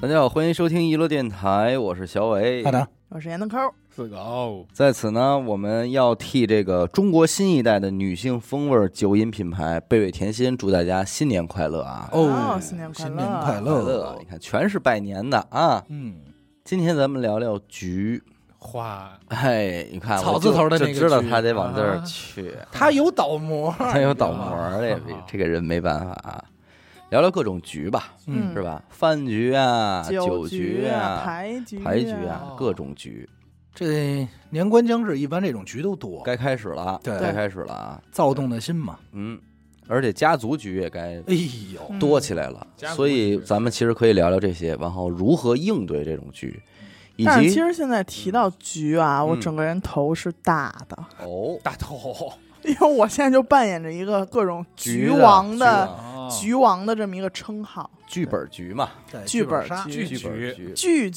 大家好，欢迎收听娱乐电台，我是小伟。好。的，我是闫德抠，四个哦，在此呢，我们要替这个中国新一代的女性风味酒饮品牌贝贝甜心祝大家新年快乐啊！哦新年快乐。新年快快乐乐，你看全是拜年的啊！嗯，今天咱们聊聊菊，花，哎，你看草字头的那个就知道他得往这儿啊。去，他有倒模，他有倒模儿的，这 这个人没办法啊。聊聊各种局吧，嗯是吧？饭局啊，酒局啊，牌局牌局啊，啊，各种局，这年关将至，一般这种局都多，该开始了，对该开始了啊！躁动的心嘛。嗯，而且家族局也该哎呦，嗯多起来了，所以咱们其实可以聊聊这些，然后如何应对这种局，以但是其实现在提到局啊，我嗯整个人头是大的，哦，大头，因为我现在就扮演着一个各种局局王的局王的这么一个称号。剧本局嘛，剧本杀局剧局，局。聚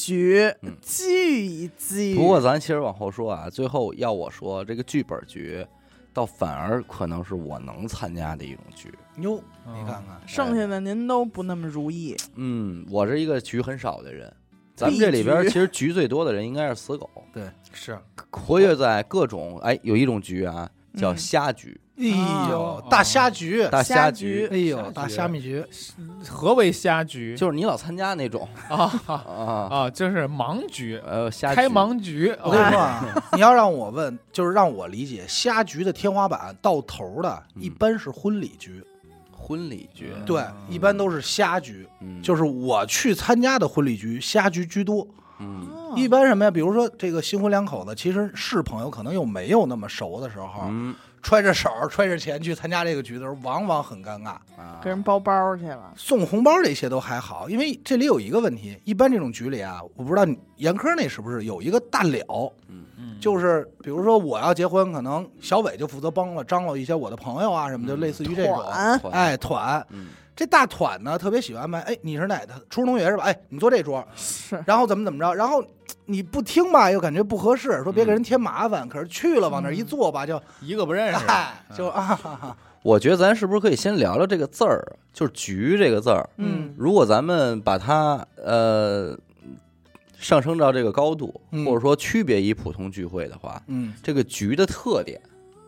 局。不过咱其实往后说啊，最后要我说这个剧本局，倒反而可能是我能参加的一种局。哟，哦你看看，剩下的您都不那么如意。嗯，我是一个局很少的人。咱们这里边其实局最多的人应该是死狗，对，是，活跃在各种哎，有一种局啊叫嗯。虾局，哎呦哦，大虾局，大虾局局，哎呦，大虾米局，何为虾局？就是你老参加那种。啊 啊，啊，就是盲局，呃，虾开盲局。我跟你说哦啊，你要让我问，就是让我理解，虾局的天花板到头的，嗯。一般是婚礼局，婚礼局，嗯对，一般都是虾局。嗯，就是我去参加的婚礼局，虾局居多。嗯哦一般什么呀？比如说这个新婚两口子，其实是朋友，可能又没有那么熟的时候，嗯揣着手、揣着钱去参加这个局的时候，往往很尴尬。啊给人包包去了。送红包这些都还好，因为这里有一个问题，一般这种局里啊，我不知道你严科那是不是有一个大了，嗯就是比如说我要结婚，可能小伟就负责帮了张罗一些我的朋友啊什么，就嗯类似于这种。哎，团嗯这大团呢，特别喜欢安排。哎，你是哪的初中同学是吧？哎，你坐这桌，是然后怎么怎么着，然后你不听吧，又感觉不合适，说别给人添麻烦。可是去了往那儿一坐吧，就一个不认识。哎，就啊哈哈，我觉得咱是不是可以先聊聊这个字儿，就是“局”这个字儿。嗯如果咱们把它呃上升到这个高度，嗯或者说区别于普通聚会的话，嗯这个局的特点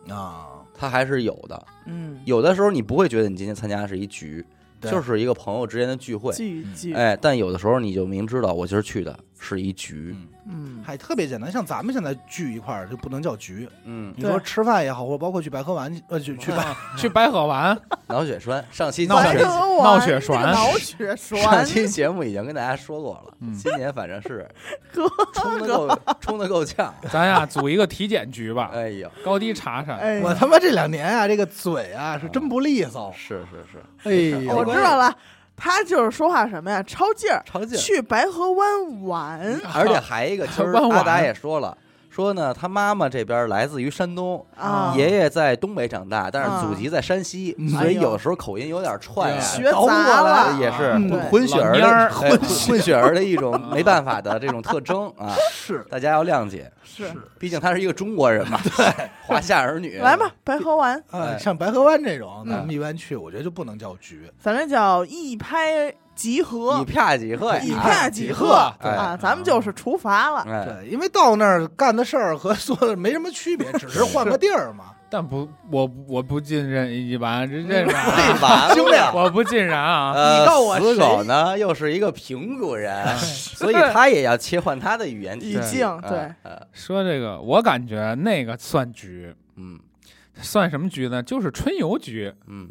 啊，它还是有的。嗯，有的时候你不会觉得你今天参加的是一局，对就是一个朋友之间的聚会。聚聚。哎，但有的时候你就明知道我今儿去的是一局。嗯。嗯，还特别简单。像咱们现在聚一块儿就不能叫局，嗯，你说吃饭也好，或者包括去百合玩，呃，去去百啊去白河玩，脑血栓，上期闹血白河湾闹血栓。那个闹血上，期节目已经跟大家说过了，嗯。今年反正是哥冲的够冲的够呛。咱呀组一个体检局吧，哎呦，高低查查。我他妈这两年啊，这个嘴啊是真不利索。是是是，哎呦，我知道了，他就是说话什么呀，超劲儿，超劲。去白河湾玩。而且还一个，今儿弯弯阿达也说了，说呢，他妈妈这边来自于山东，啊。爷爷在东北长大，但是啊祖籍在山西，嗯。所以有时候口音有点串啊。学倒过杂来了，也是嗯。混混血儿的老蔫儿。哎 混混血儿的一种没办法的这种特征啊，是。大家要谅解，是。毕竟他是一个中国人嘛，对，华夏儿女，来吧，白河湾，啊，哎像白河湾这种，嗯。咱们一般去，我觉得就不能叫局。咱这叫一拍即合。以，啪即合，一啪拍即合。哎啊，咱们就是除罚了。哎，对，因为到那儿干的事儿和做的没什么区别，只是换个地儿嘛。但不，我我不尽认一般，这这 兄弟 我不尽然啊。呃，你告诉我死狗呢又是一个平谷人，所以他也要切换他的语言体语。境对。说这个，我感觉那个算局，嗯。算什么局呢？就是春游局，嗯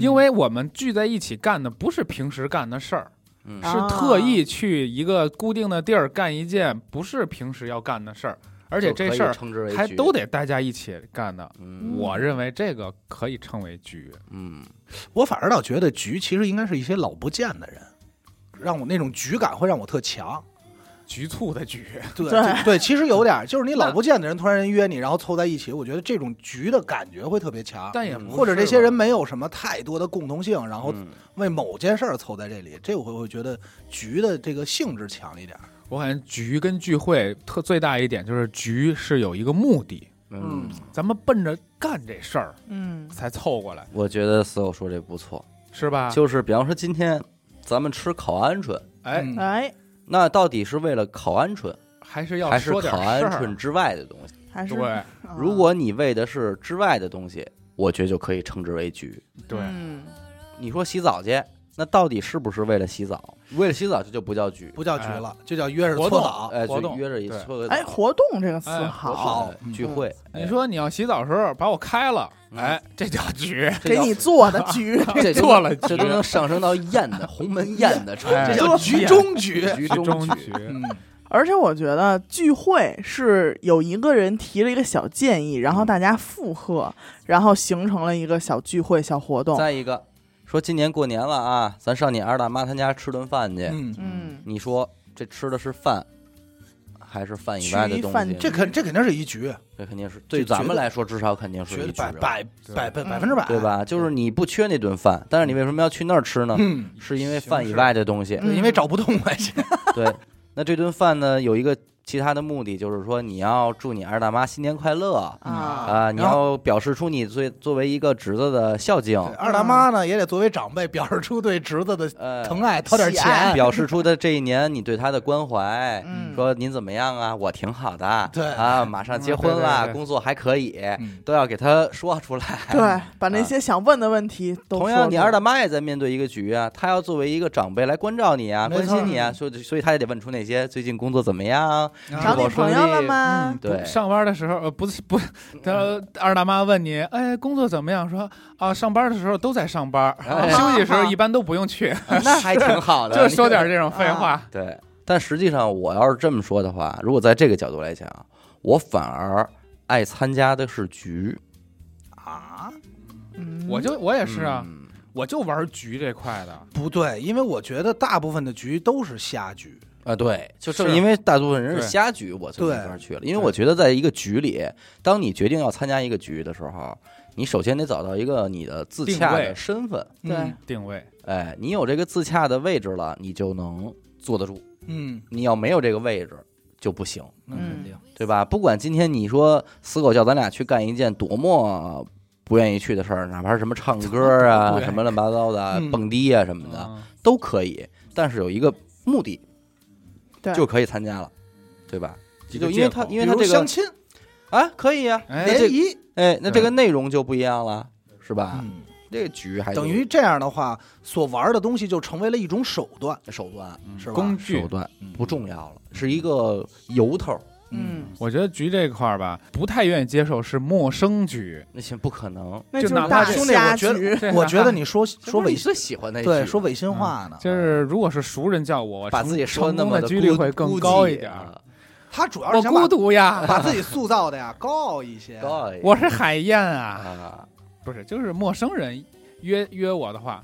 因为我们聚在一起干的不是平时干的事儿，是特意去一个固定的地儿干一件不是平时要干的事儿，而且这事儿还都得，得大家一起干的。嗯我认为这个可以称为局。嗯我反而倒觉得局其实应该是一些老不见的人，让我那种局感会让我特强。局促的局，对 对对，其实有点，就是你老不见的人突然人约你，然后凑在一起，我觉得这种局的感觉会特别强。但也不或者这些人没有什么太多的共同性，然后嗯为某件事儿凑在这里，这我会会觉得局的这个性质强一点。我感觉局跟聚会特最大一点就是局是有一个目的，嗯，咱们奔着干这事儿嗯，才凑过来，我觉得死狗说这不错，是吧？就是比方说今天咱们吃烤鹌鹑，哎，嗯哎，那到底是为了烤鹌鹑，还是要还是说点烤鹌事儿鹑之外的东西？还是对。啊如果你为的是之外的东西，我觉得就可以称之为局。对，嗯。你说洗澡去，那到底是不是为了洗澡？为了洗澡，这就不叫局，不叫局了，就叫约着搓澡。哎，活动就约着一对搓个澡哎，活动这个词哎好，好哎聚会。哎你说你要洗澡的时候把我开了，嗯哎，这叫局，给你做的 局，这都做了局这都能上升到宴的鸿门 宴的程哎度，这叫局中局。局中中局。嗯，而且我觉得聚会是有一个人提了一个小建议，然后大家附和，然后形成了一个小聚会、小活动。再一个，说今年过年了啊，咱上你二大妈她家吃顿饭去。嗯，嗯，你说这吃的是饭，还是饭以外的东西？这肯这肯定是一局，这肯定是对咱们来说，至少肯定是对一局，百百百百嗯百分之百，对？吧？就是你不缺那顿饭，但是你为什么要去那儿吃呢？嗯，是因为饭以外的东西。嗯因为找不动关系。对，那这顿饭呢，有一个其他的目的，就是说你要祝你二大妈新年快乐啊，啊，你要表示出你作作为一个侄子的孝敬，二大妈呢也得作为长辈表示出对侄子的呃，疼爱，掏点钱。表示出的这一年你对他的关怀。嗯，说您怎么样啊？我挺好的，对。啊，马上结婚嗯对了，对对。工作还可以，嗯。都要给他说出来。对，把那些想问的问题都同样，你二大妈也在面对一个局啊，她要作为一个长辈来关照你啊，关心你啊，所以所以她也得问出那些最近工作怎么样，找女朋友了吗？嗯对，上班的时候，呃，不是不，他二大妈问你，哎，工作怎么样？说啊，上班的时候都在上班，哎休息的时候一般都不用去，那还挺好的，就说点这种废话。对。但实际上，我要是这么说的话，如果在这个角度来讲，我反而爱参加的是局。啊，嗯我就我也是啊，嗯我就玩局这块的，不对，因为我觉得大部分的局都是瞎局。啊，对，就正是因为大部分人是瞎局，我就没对法去了。因为我觉得，在一个局里，当你决定要参加一个局的时候，你首先得找到一个你的自洽的身份。对嗯定位哎，你有这个自洽的位置了，你就能坐得住；嗯，你要没有这个位置，就不行，那肯定。对吧？不管今天你说死狗叫咱俩去干一件多么不愿意去的事儿，哪怕是什么唱歌啊、什么乱七八糟的、嗯蹦迪啊什么的，嗯都可以。但是有一个目的，对。就可以参加了，对吧？就因为他，因为他这个相亲、啊，可以啊，哎联那这谊，哎，那这个内容就不一样了，是吧？嗯，这个局还等于这样的话，所玩的东西就成为了一种手段。手段，嗯。是吧？工具。手段嗯。不重要了，是一个由头。嗯，我觉得局这块儿吧，不太愿意接受是陌生局，那行不可能，那就大怕兄弟，瞎我觉局得，我觉得你说说违这不是你最喜欢那对说违心话呢，就是如果是熟人叫我，我把自己说成功那么的几率会更高一点他主要是孤独呀，把自己塑造的呀高傲一些。高一点我是海燕啊，啊，不是，就是陌生人约约我的话，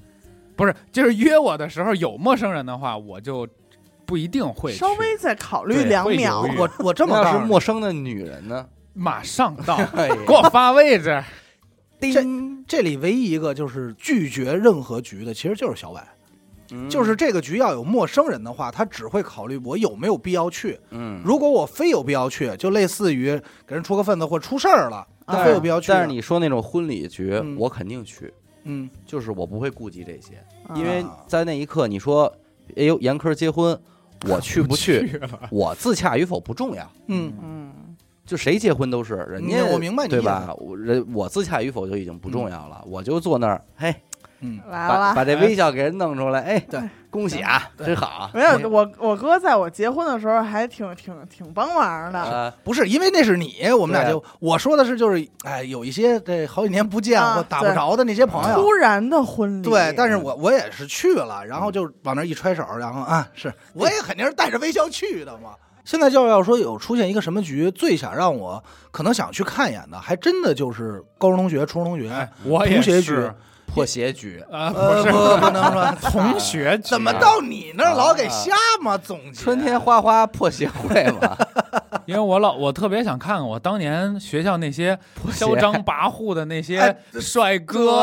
不是，就是约我的时候有陌生人的话，我就不一定会稍微再考虑两秒。我我这么是告诉陌生的女人呢？马上到，给我发位置。这，这里唯一一个就是拒绝任何局的，其实就是小伟。嗯就是这个局要有陌生人的话，他只会考虑我有没有必要去。嗯，如果我非有必要去，就类似于给人出个份子或出事儿了，他非有必要去。但是你说那种婚礼局，嗯我肯定去，嗯，就是我不会顾及这些，啊因为在那一刻，你说，哎呦，严科结婚，我去不去，了？我自洽与否不重要，嗯嗯，就谁结婚都是人家，嗯我明白你意思对吧？我人我自洽与否就已经不重要了，我就坐那儿，嘿，嗯，来把了。把这微笑给人弄出来，哎，对，恭喜啊，真好啊，没有，我我哥在我结婚的时候还挺挺挺帮忙的。啊，不是因为那是你，我们俩就我说的是就是，哎，有一些这好几年不见啊或打不着的那些朋友突，然的婚礼，对，但是我我也是去了，然后就往那一揣手，然后啊，是我也肯定是带着微笑去的嘛。现在就要说有出现一个什么局，最想让我可能想去看一眼的，还真的就是高中同学、初中同学，哎，我也同学局破鞋局，啊，呃，不是。不不能说。同学局，怎么到你那儿老给瞎嘛？总结春天花花破鞋会嘛，因为我老我特别想看看我当年学校那些嚣张跋扈的那些哎帅哥，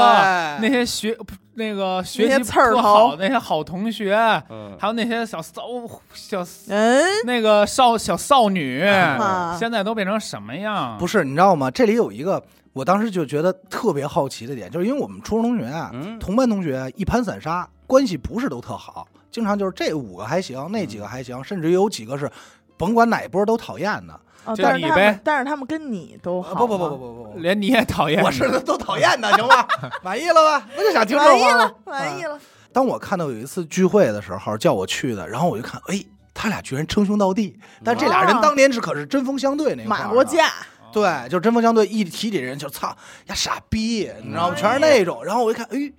对那些学那个学习刺儿特好那些好同学，嗯，还有那些小骚小嗯？那个少小少女，啊。现在都变成什么样？不是，你知道吗？这里有一个，我当时就觉得特别好奇的点，就是因为我们初中同学啊，嗯同班同学一盘散沙，关系不是都特好，经常就是这五个还行，那几个还行，甚至有几个是甭管哪波都讨厌的。哦，就但是他你呗们，但是他们跟你都好啊不不不不不不不，连你也讨厌，我是都讨厌的，行吧？满意了吧？我就想听这话满意了，满意了。了。当我看到有一次聚会的时候，叫我去的，然后我就看，哎，他俩居然称兄道弟，但这俩人当年是可是针锋相对那块儿的马国架，对，就针锋相对，一提这人就操呀傻逼，你知道吗？全是那种。然后我一看，哎，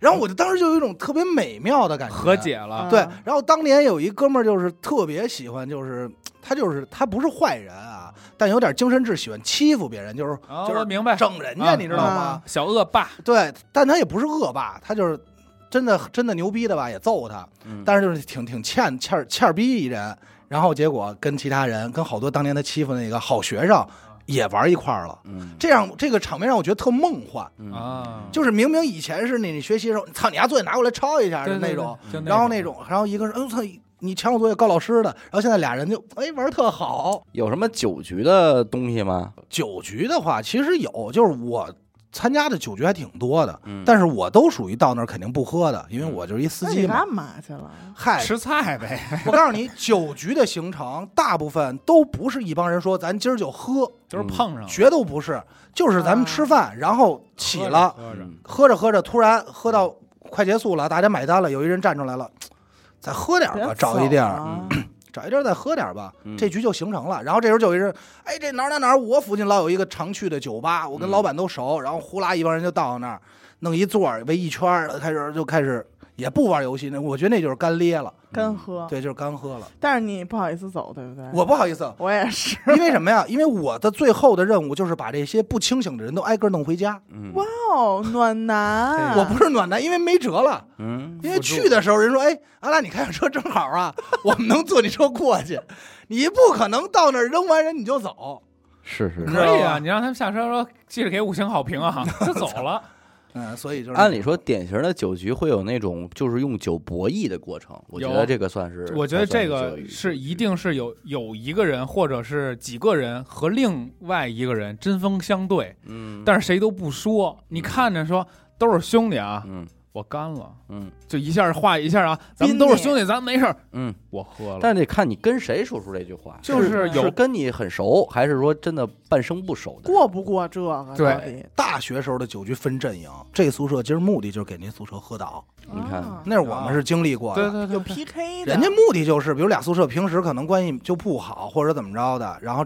然后我就当时就有一种特别美妙的感觉，和解了，对嗯，然后当年有一哥们儿就是特别喜欢，就是他就是他不是坏人啊，但有点精神质，喜欢欺负别人，就是、哦就是明白整人家，啊你知道吗？小恶霸，对，但他也不是恶霸，他就是真的真的牛逼的吧，也揍他，嗯但是就是挺挺欠欠儿欠儿逼一人。然后结果跟其他人，跟好多当年他欺负那个好学生也玩一块儿了。嗯这样这个场面让我觉得特梦幻，嗯啊，就是明明以前是你学习的时候，操你丫作业拿过来抄一下的那种，然后那种，然后一个人，嗯操，你抢我作业告老师的，然后现在俩人就哎玩儿特好。有什么酒局的东西吗？酒局的话，其实有，就是我参加的酒局还挺多的，嗯。但是我都属于到那儿肯定不喝的，因为我就是一司机你干嘛去了？嗨，吃菜呗，我告诉你，酒局的行程大部分都不是一帮人说咱今儿就喝，就是碰上了，绝都不是，就是咱们吃饭，然后起了，喝着，嗯。喝着喝着，突然喝到快结束了，大家买单了，有一人站出来了，再喝点吧，别找一地儿，走啊找一地儿再喝点吧，嗯这局就形成了。然后这时候就有一人，哎，这哪儿哪儿哪儿，我附近老有一个常去的酒吧，我跟嗯老板都熟，然后呼啦一帮人就到那儿，弄一座儿围一圈儿，开始就开始也不玩游戏，那我觉得那就是干咧了，干喝。对，就是干喝了。但是你不好意思走，对不对？我不好意思，我也是。因为什么呀？因为我的最后的任务就是把这些不清醒的人都挨个弄回家。嗯哇哦，暖男！我不是暖男，因为没辙了。嗯因为去的时候人说：“哎，阿拉，你开着车正好啊，我们能坐你车过去。”你不可能到那儿扔完人你就走。是是是。可以啊，知道吧你让他们下车说记得给五星好评啊，就走了。嗯，所以就是按理说，典型的酒局会有那种就是用酒博弈的过程，我觉得这个算是，我觉得这个是一定是有有一个人或者是几个人和另外一个人针锋相对，嗯，但是谁都不说。你看着说都是兄弟啊，嗯我干了，嗯就一下画一下啊，咱们都是兄弟，咱们没事儿。嗯，我喝了，但得看你跟谁说出这句话，就是有是跟你很熟，还是说真的半生不熟的？过不过这个？对大学时候的酒局分阵营，这宿舍今儿目的就是给您宿舍喝倒，你看啊那是我们是经历过对对对，PK 的，人家目的就是，比如俩宿舍平时可能关系就不好，或者怎么着的，然后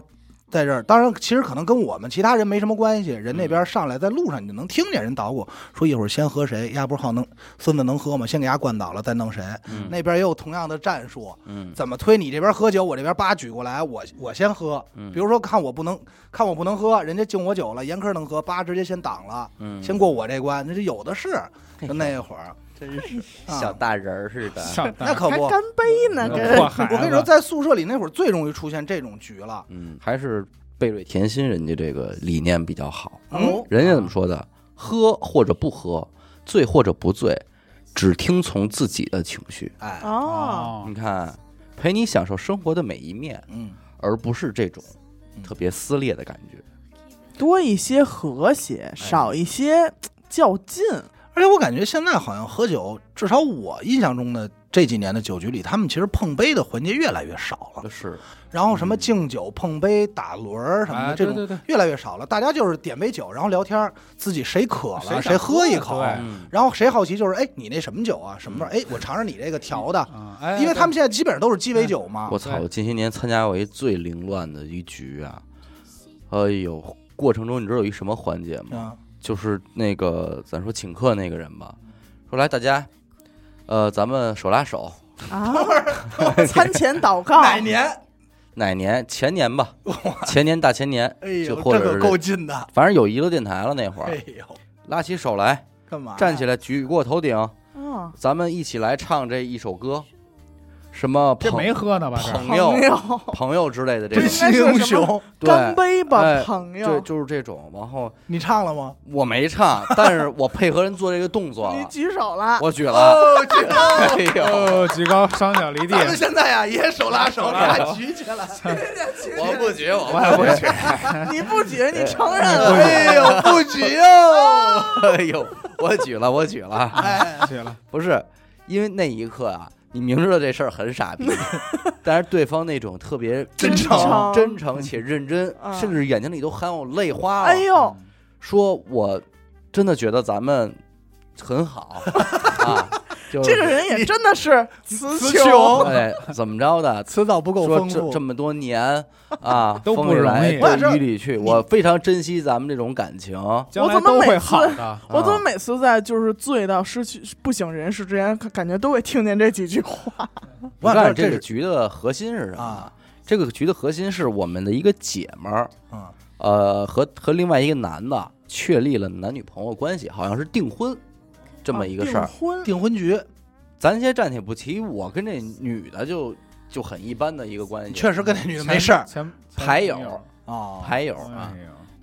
在这儿，当然其实可能跟我们其他人没什么关系。人那边上来在路上你就能听见人捣鼓，说一会儿先喝谁，丫不是好能孙子能喝吗？先给丫灌倒了，再弄谁。嗯那边也有同样的战术，嗯怎么推你这边喝酒，我这边叭举过来，我我先喝。嗯，比如说看我不能看我不能喝，人家敬我酒了，严科能喝，叭直接先挡了，嗯先过我这关，那就有的是。就那会儿，真是 啊小大人儿似的。上那可不，还干杯呢，我跟你说，在宿舍里那会儿最容易出现这种局了。嗯，还是贝瑞甜心人家这个理念比较好。嗯，人家怎么说的？喝或者不喝，醉或者不醉，只听从自己的情绪。哎，哦，你看，陪你享受生活的每一面，嗯，而不是这种嗯特别撕裂的感觉。多一些和谐，少一些较劲。而且我感觉现在好像喝酒，至少我印象中的这几年的酒局里，他们其实碰杯的环节越来越少了。是，然后什么敬酒、碰杯、打轮儿什么的，哎这种对对对越来越少了。大家就是点杯酒，然后聊天儿，自己谁渴了谁谁喝一口，对嗯然后谁好奇就是，哎，你那什么酒啊？什么味儿？哎，我尝尝你这个调的，啊，哎，因为他们现在基本上都是鸡尾酒嘛。我操！对我近些年参加过一最凌乱的一局啊，哎呦，过程中你知道有一什么环节吗？嗯，就是那个咱说请客那个人吧，说来大家，呃，咱们手拉手，啊，餐前祷告，哪年？哪年？前年吧，前年大前年，哎呦，就或者是这可够近的。反正有娱乐电台了那会哎儿，呦，拉起手来，干嘛？站起来，举过头顶，嗯，咱们一起来唱这一首歌，什么这朋没喝呢吧？朋友朋友，朋友之类的这英雄，对，干杯吧，哎朋友就。就是这种。然后你唱了吗？我没唱，但是我配合人做这个动作 你，举手了，我举了，哦，这个 哎呦，哦，举高双脚离地，咱们现在呀也手拉手，举起来。我不举，我我也不举。你不举，你承认了。哎呦，不举哟！哎呦，我举了，我举了，哎，举了，不是因为那一刻啊，你明知道这事儿很傻逼，但是对方那种特别真诚诚、真诚且认真，嗯甚至眼睛里都含有泪花了。哎呦，说我真的觉得咱们很好 啊，就是这个人也真的是词词穷，哎怎么着的？词藻不够说丰富，这这么多年 啊，都不风里来容易这雨里去，我非常珍惜咱们这种感情。我怎么每次。我怎么啊每次在就是醉到失去不省人事之前，感觉都会听见这几句话？我告诉你，这个我想这是局的核心是什么啊？这个局的核心是我们的一个姐们儿，嗯呃，和和另外一个男的确立了男女朋友关系，好像是订婚这这么一个事儿。婚订婚局咱先暂且不提，我跟这女的就就很一般的一个关系，确实跟那女的没事儿牌友啊。牌友啊。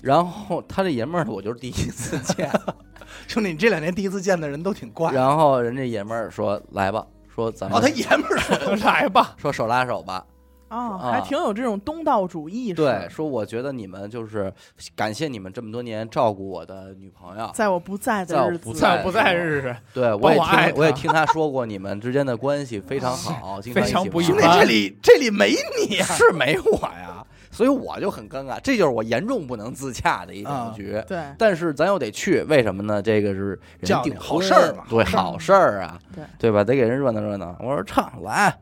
然后他这爷们儿，我就是第一次见。兄弟，你这两年第一次见的人都挺怪。然后人家爷们儿说：“来吧，说咱哦，们他爷们儿说 来吧，说手拉手吧。啊，啊还挺有这种东道主意识。对，，说我觉得你们就是感谢你们这么多年照顾我的女朋友。在我不在在我的日子，不在在不在日子，对，我也听我也听他说过，你们之间的关系非常好，经常非常一起玩不一般兄弟，这里这里没你啊。是没我呀，所以我就很尴尬，这就是我严重不能自洽的一啊种局。对但是咱又得去，为什么呢？这个是人叫好事儿嘛对，好事儿好事儿啊，对对吧？得给人热闹热闹。我说唱来，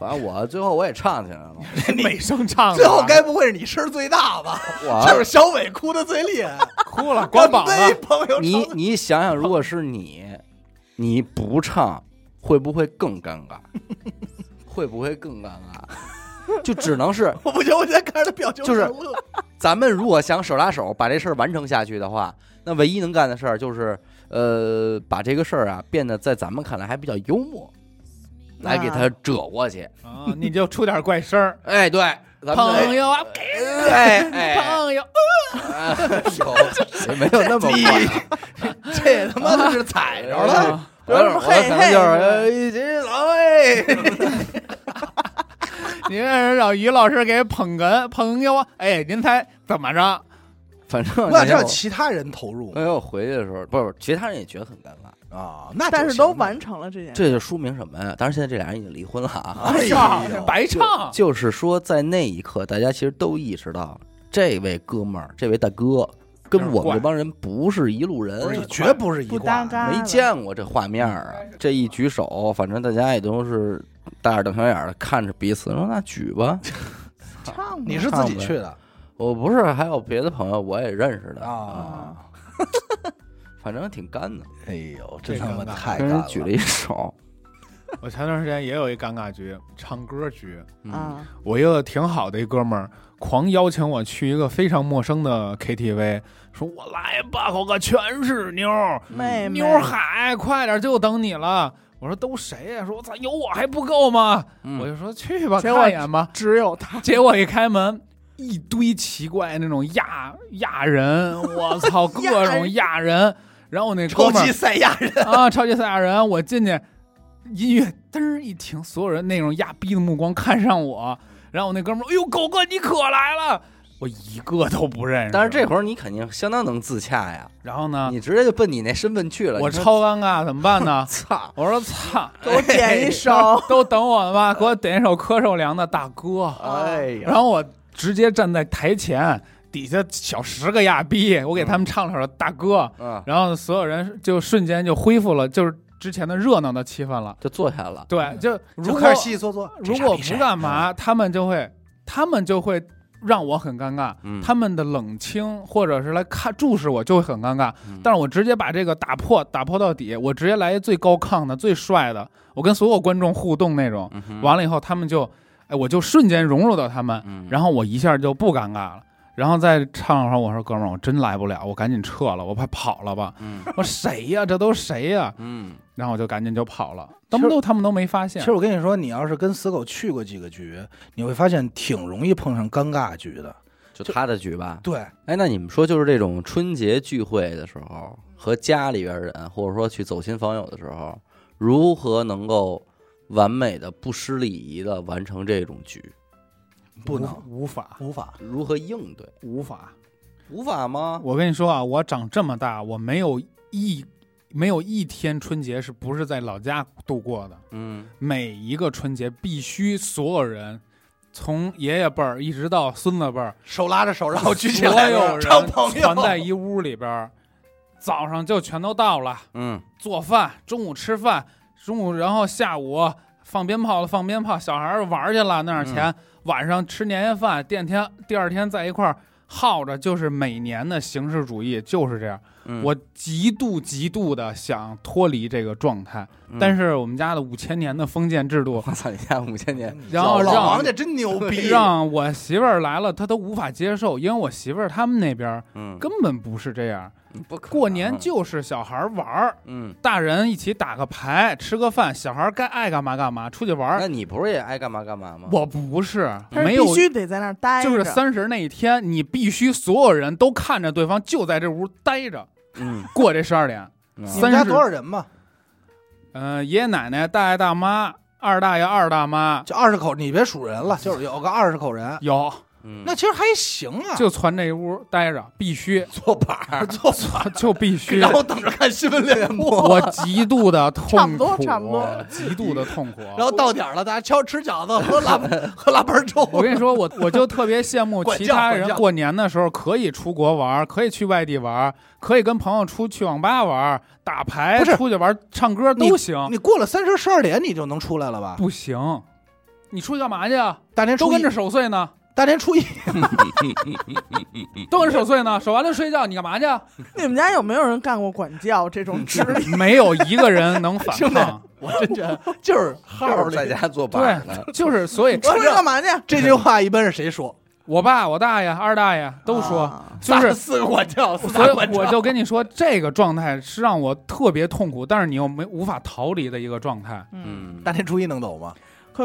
反正我最后我也唱起来了，美声唱的，最后该不会是你声儿最大吧？我 就是小伟哭的最厉害，哭了，光膀子，朋友你你想想，如果是你，你不唱会不会更尴尬？会不会更尴尬？就只能是我不行，我现在看着他表情就是乐咱们如果想手拉手把这事儿完成下去的话，那唯一能干的事儿就是，呃，把这个事儿啊变得在咱们看来还比较幽默，来给他折过去。啊，你就出点怪声儿，哎，对，咱们朋友啊，哎哎，朋友，哎呦，也没有那么坏啊。这他妈的是踩着了。啊我我可能就是呃一起走哎，您让让于老师给捧哏，朋友啊，哎，您猜怎么着？反正那叫其他人投入哎呦，我回去的时候，不是其他人也觉得很尴尬，啊，那但是都完成了这件事。这就说明什么呀？当然，现在这俩人已经离婚了啊。哎呀白唱，就是说，在那一刻，大家其实都意识到，这位哥们儿，这位大哥，跟我们这帮人不是一路人不，是绝不是一不挂搭嘎，没见过这画面啊。这一举手，反正大家也都是大眼瞪小眼的看着彼此，说那举吧。唱吧，你是自己去的我不是，还有别的朋友我也认识的，啊？反正挺干的，哎呦，真这他妈尴尬太干了！举了一手。我前段时间也有一尴尬局，唱歌局。嗯，啊，我一个挺好的一哥们儿，狂邀请我去一个非常陌生的 KTV，说我来吧，我可全是妞儿，妹妹妞儿海，快点就等你了。我说都谁呀、说我操，有我还不够吗？嗯我就说去吧，结果看一眼吧。只有他，结果一开门，一堆奇怪那种亚亚人，我操，各种亚人。然后我那超级赛亚人，啊，超级赛亚人，我进去，音乐噔儿一停，所有人那种压逼的目光看上我，然后我那哥们儿，哎呦，狗哥你可来了，我一个都不认识。但是这会儿你肯定相当能自洽呀，然后呢，你直接就奔你那身份去了。我超尴尬，怎么办呢？操，我说操，给我点一 首，都等我呢吧，给我点一首柯受良的大哥。哎呀，然后我直接站在台前，底下小十个亚逼，我给他们唱了首大哥，嗯，然后所有人就瞬间就恢复了，就是之前的热闹的气氛了。就坐下了。对，就如果就开始细细搓搓。如果不干嘛，他们就会，他们就会让我很尴尬。嗯他们的冷清或者是来看注视我，就会很尴尬。嗯但是我直接把这个打破，打破到底，我直接来一最高亢的、最帅的，我跟所有观众互动那种。嗯完了以后，他们就，哎，我就瞬间融入到他们，嗯然后我一下就不尴尬了。然后再唱的时候，我说哥们儿，我真来不了，我赶紧撤了，我怕跑了吧。嗯我说谁呀？这都谁呀？嗯，然后我就赶紧就跑了，其实他们都他们都没发现其实。我跟你说，你要是跟死狗去过几个局，你会发现挺容易碰上尴尬局的。就他的局吧。对，哎，那你们说，就是这种春节聚会的时候，和家里边人，或者说去走亲访友的时候，如何能够完美的、不失礼仪的完成这种局？不能无法无法。如何应对？无法。无法吗？我跟你说啊，我长这么大，我没有一没有一天春节是不是在老家度过的？嗯每一个春节必须所有人，从爷爷辈儿一直到孙子辈儿，手拉着手，然后举起所来，有人当朋友团在一屋里边儿，早上就全都到了，嗯做饭，中午吃饭，中午然后下午放鞭炮了，放鞭炮，小孩儿玩去了，那点儿钱，晚上吃年夜饭，第二天第二天在一块儿耗着，就是每年的形式主义就是这样。嗯，我极度极度的想脱离这个状态，嗯。但是我们家的五千年的封建制度，我操，你家五千年，然后老让王家真牛逼，让我媳妇儿来了，她都无法接受，因为我媳妇儿他们那边根本不是这样，不可过年就是小孩儿玩儿，嗯，大人一起打个牌，吃个饭，小孩儿该爱干嘛干嘛，出去玩儿。那你不是也爱干嘛干嘛吗？我不是，没有必，须得在那儿待着，就是三十那一天，你必须所有人都看着对方就在这屋待着，嗯，过这十二点。嗯你们家三十多少人嘛？嗯、爷爷奶奶、大爷大妈、二大爷、二大妈就二十口，你别数人了，就是有个二十口人，有，嗯，那其实还行啊。就攒这屋待着，必须坐板儿，坐板儿，就必须。然后等着看新闻联播。我极度的痛苦，差不多差不多极度的痛苦。然后到点儿了，大家敲吃饺子，喝腊喝腊八粥。我跟你说，我我就特别羡慕其他人过年的时候可以出国玩，可以去外地玩，可以跟朋友出去网吧玩、打牌、不是出去玩、唱歌都行。你过了三十十二点，你就能出来了吧？不行，你出去干嘛去啊？大年初一都跟着，守岁呢，大年初一，都跟着守岁呢，守完了睡觉，你干嘛去啊？你们家有没有人干过管教这种职业？没有一个人能反抗。我真觉得就是号就是在。家做板对，就是所以，出去干嘛去？这句话一般是谁说？我爸、我大爷、二大爷都说，啊就是四个管教，所以大管教我就跟你说，这个状态是让我特别痛苦，但是你又没无法逃离的一个状态。嗯，嗯，大年初一能走吗？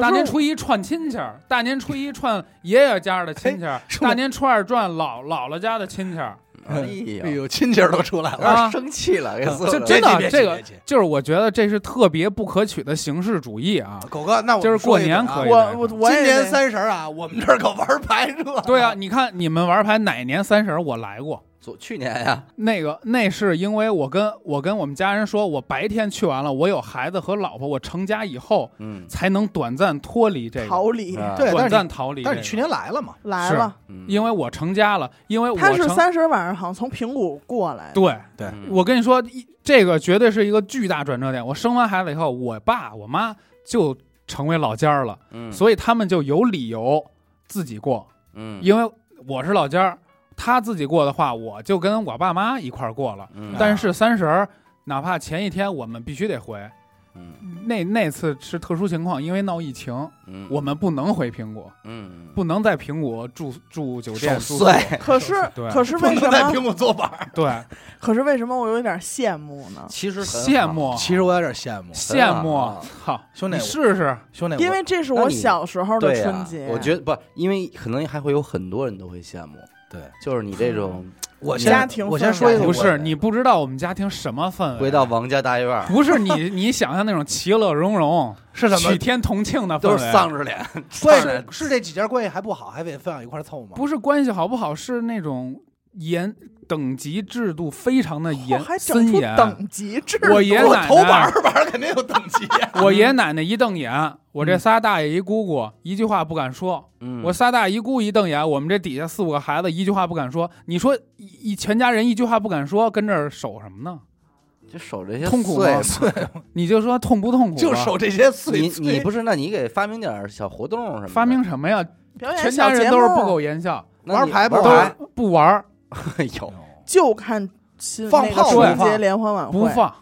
大年初一串亲戚儿，大年初一串爷爷家的亲戚儿，大年初二串姥姥姥家的亲戚儿。哎哎呦，亲戚都出来了。啊生气了，给四个这真的这个就是我觉得这是特别不可取的形式主义啊。狗哥，那我就是过年可以以。我我我今年三十啊，我们这儿可玩牌热。对啊，，你看你们玩牌哪年三十我来过？昨去年呀，那个那是因为我跟我跟我们家人说，我白天去完了，我有孩子和老婆，我成家以后嗯才能短暂脱离这个，逃离啊对，短暂逃离、这个。但是你去年来了嘛？来了。嗯，因为我成家了，因为我他是三十晚上好像从平谷过来的，对，对嗯我跟你说，一这个绝对是一个巨大转折点。我生完孩子以后，我爸我妈就成为老家儿了，嗯，所以他们就有理由自己过，嗯，因为我是老家儿，他自己过的话，我就跟我爸妈一块儿过了。嗯，但是三十儿，哪怕前一天我们必须得回，嗯。那那次是特殊情况，因为闹疫情，嗯，我们不能回平谷，嗯。不能在平谷住住酒店守住宿。岁，可是对可是不为什么？能在苹果坐板儿。对，可是为什么我有点羡慕呢？其实很好，羡慕，其实我有点羡慕，羡慕。好，操，兄弟我试试。兄弟，因为这是我你小时候的对呀春节。我觉得不，因为可能还会有很多人都会羡慕，对。就是你这种我家先庭我先说一个，不是你不知道我们家庭什么氛围，回到王家大院儿。不是你 你想象那种其乐融融、是什么？举天同庆的氛围，都是丧着脸，关丧着脸。系是这几家关系还不好，还得非往一块凑吗？不是关系好不好，是那种严等级制度非常的嚯严还整出森严。等级制度，我爷我奶头板板肯定有等级呀。我爷奶奶一瞪眼，我这仨大爷一姑姑一句话不敢说，嗯，我仨大姨姑一瞪眼，我们这底下四五个孩子一句话不敢说。你说一一全家人一句话不敢说，跟这儿守什么呢？就守这些痛苦吗岁 你就说痛不痛苦吧？就守这些碎你碎。你不是？那你给发明点小活动什么？发明什么呀？全家人都是不苟言笑，玩牌不玩？不玩儿哎呦，就看新放炮春节联欢晚会，不放。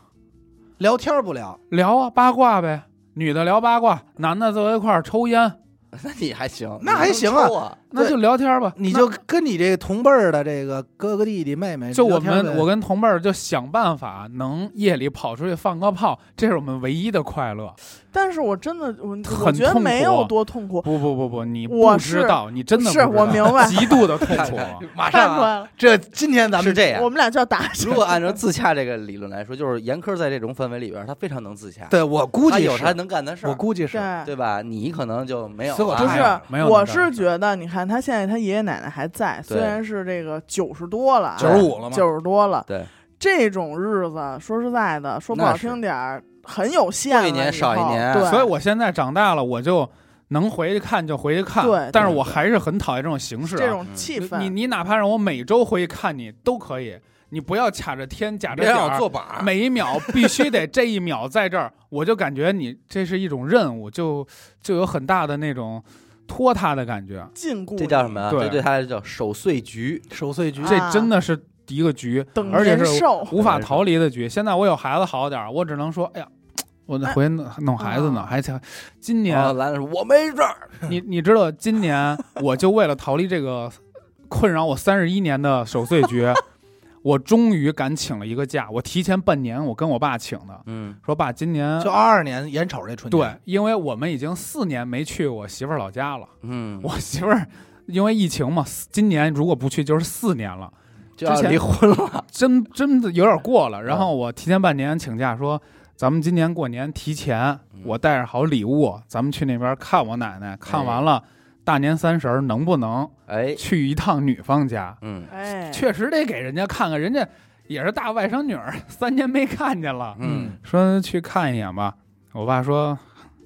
聊天不聊？聊啊八卦呗，女的聊八卦，男的坐一块儿抽烟，那你还行，那还行啊，那就聊天吧。你就跟你这个同辈儿的这个哥哥弟弟妹妹就我们我跟同辈儿就想办法能夜里跑出去放个炮，这是我们唯一的快乐。但是我真的我觉得痛苦没有多痛苦，不不不不，你我不知道，你真的不是知道我明白极度的痛苦。看看马上这今天咱们是这样我。们俩就要打。如果按照 自洽这个理论来说，就是严苛在这种氛围里边，他非常能自洽，对我估计是他有他能干的事儿，我估计是对，对吧？你可能就没有所以我啊，不哎呀是没有，我是觉得，你看他现在他爷爷奶奶还在，虽然是这个九十多了九十五了嘛九十多了，对，这种日子，说实在的，说不好听点儿，很有限了。过一年少一年对，所以我现在长大了，我就能回去看就回去看。对但是我还是很讨厌这种形式、啊。这种嗯气氛，你你哪怕让我每周回去看你都可以，你不要卡着天卡着点儿我坐板，每一秒必须得这一秒在这儿，我就感觉你这是一种任务，就就有很大的那种拖沓的感觉。禁锢，这叫什么呀？对这对他来说叫守岁局。守岁局啊这真的是一个局，等而且是。无法逃离的局。现在我有孩子好点儿，我只能说，哎呀。我得回去弄弄孩子呢，啊还想今年然后兰兰说：“我没事儿。你你知道，今年我就为了逃离这个困扰我三十一年的守岁局，我终于敢请了一个假。我提前半年，我跟我爸请的，嗯，说爸，今年就二二年眼瞅着这春节，对，因为我们已经四年没去我媳妇儿老家了。嗯，我媳妇儿因为疫情嘛，今年如果不去就是四年了，就要之前离婚了。真真的有点过了。然嗯后我提前半年请假说。咱们今年过年提前，嗯我带着好礼物，咱们去那边看我奶奶。看完了，大年三十儿能不能哎，去一趟女方家？嗯。哎，确实得给人家看看，人家也是大外甥女儿，三年没看见了，嗯，说去看一眼吧。我爸说，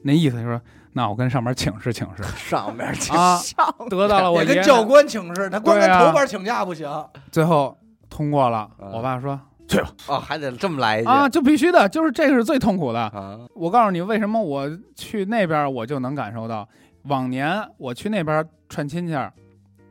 那意思就是说，那我跟上面请示请示。上面去啊，上得到了我爷爷。跟教官请示，他光跟头班请假不行。最后通过了。嗯。我爸说去吧。哦，还得这么来一句。啊，就必须的，就是这个是最痛苦的。啊。我告诉你，为什么我去那边我就能感受到，往年我去那边串亲戚，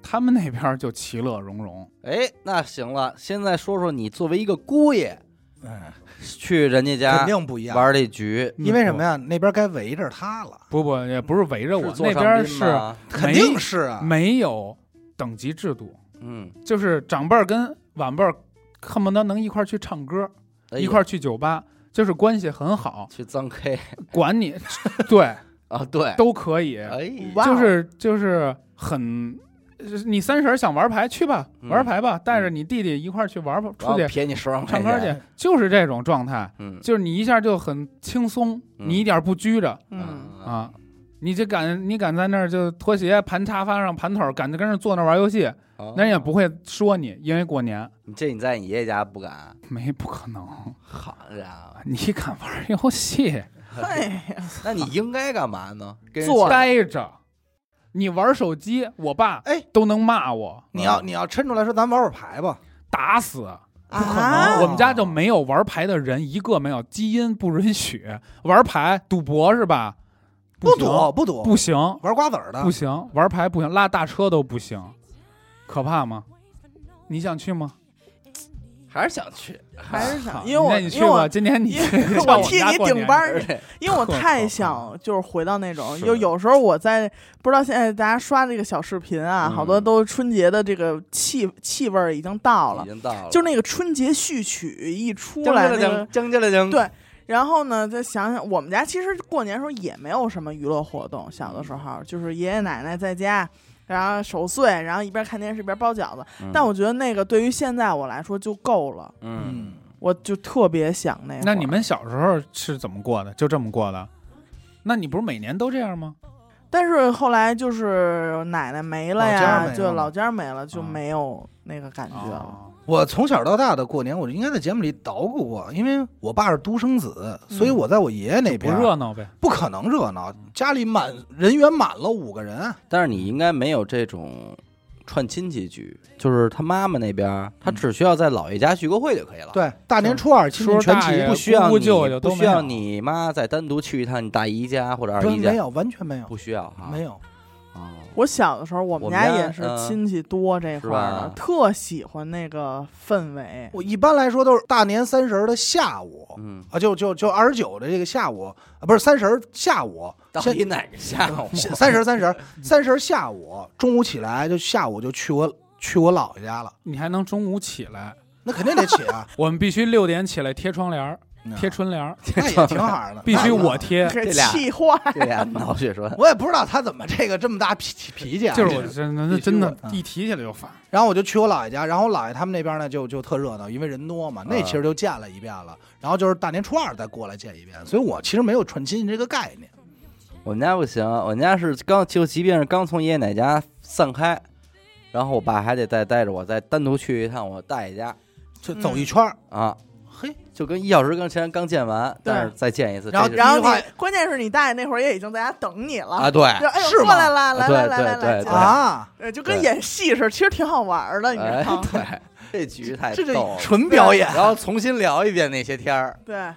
他们那边就其乐融融。哎，那行了，现在说说你作为一个姑爷哎，去人家家肯定不一样，玩这局，因为什么呀？那边该围着他了，不不，也不是围着我那边是吗肯定是啊。没有等级制度，嗯，就是长辈儿跟晚辈儿恨不得能一块儿去唱歌，哎一块儿去酒吧，就是关系很好，去脏 K 管你 对啊，对，都可以，哎，哇哦就是就是很。你三婶想玩牌去吧，嗯玩牌吧，带着你弟弟一块儿去玩吧，出去然后便宜十万块唱歌，去，就是这种状态，嗯就是你一下就很轻松，嗯你一点不拘着嗯，啊，你就敢你敢在那儿就脱鞋盘沙发上盘腿儿，敢就跟那坐那玩游戏，哦那人也不会说你，因为过年这你在你爷爷家不敢，没不可能，好家伙，你敢玩游戏 那你应该干嘛呢？跟人坐抢待着，你玩手机，我爸哎。都能骂我，你要你要抻出来说，咱玩会儿牌吧。打死。不可能。我们家就没有玩牌的人，一个没有，基因不允许。玩牌，赌博是吧？不赌不赌，不行，玩瓜子儿的。不行，玩牌不行，拉大车都不行，可怕吗？你想去吗？还是想去，还是想，因为我因为我今天你因为我替你顶班儿而且 因为我 太想就是回到那种，是就有时候我在不知道现在大家刷这个小视频啊，嗯好多都春节的这个气气味儿已经到了，已经到了，就那个春节序曲一出来，那个将将，对然后呢，再想想我们家其实过年时候也没有什么娱乐活动，小的时候就是爷爷奶奶在家。然后守岁，然后一边看电视一边包饺子，嗯但我觉得那个对于现在我来说就够了，嗯，我就特别想那会儿。那你们小时候是怎么过的？就这么过的？那你不是每年都这样吗？但是后来就是奶奶没了老家呀，没了就老家没了，就啊没有那个感觉了。哦我从小到大的过年，我就应该在节目里捣鼓过，因为我爸是独生子，所以我在我爷爷那边不边热闹呗。不可能热闹，家里满人员满了五个人，但是你应该没有这种串亲戚局，就是他妈妈那边，他只需要在姥爷家聚个会就可以了。，对，大年初二亲叔戚全齐，不需要姑你舅舅都不需要你妈再单独去一趟你大姨家或者二姨家，没有，完全没有，不需要哈，没有。哦，我小的时候，我们家也是嗯亲戚多这块儿的，特喜欢那个氛围。我一般来说都是大年三十儿的下午嗯，啊，就就就二十九的这个下午啊，不是三十儿下午，先到底哪个下午？三十三十三十下午，中午起来就下午就去我去我姥爷家了，你还能中午起来？那肯定得起啊，我们必须六点起来贴窗帘儿、贴春，春联儿，那也挺好的，必须我贴。给这俩气坏，这俩脑血栓，我也不知道他怎么这个这么大脾脾气啊，就是我这真的真的，一提起来就烦。然后我就去我姥爷家，然后我姥爷他们那边呢就就特热闹，因为人多嘛，那啊其实就见了一遍了。然后就是大年初二再过来见一遍，所以我其实没有串亲戚这个概念。我们家不行，我们家是刚就即便是刚从爷爷奶奶家散开，然后我爸还得再带着我再单独去一趟我大爷家，就走一圈儿，啊，嘿，就跟一小时刚前刚见完，但是再见一次，然后然后你关键是你大爷那会儿也已经在家等你了啊，对，就哎呦是吗过来了，来来来来来，啊，呃就跟演戏似的，其实挺好玩的，你知哎道吗？对，这局太这这逗了。纯表演，然后重新聊一遍那些天儿，对，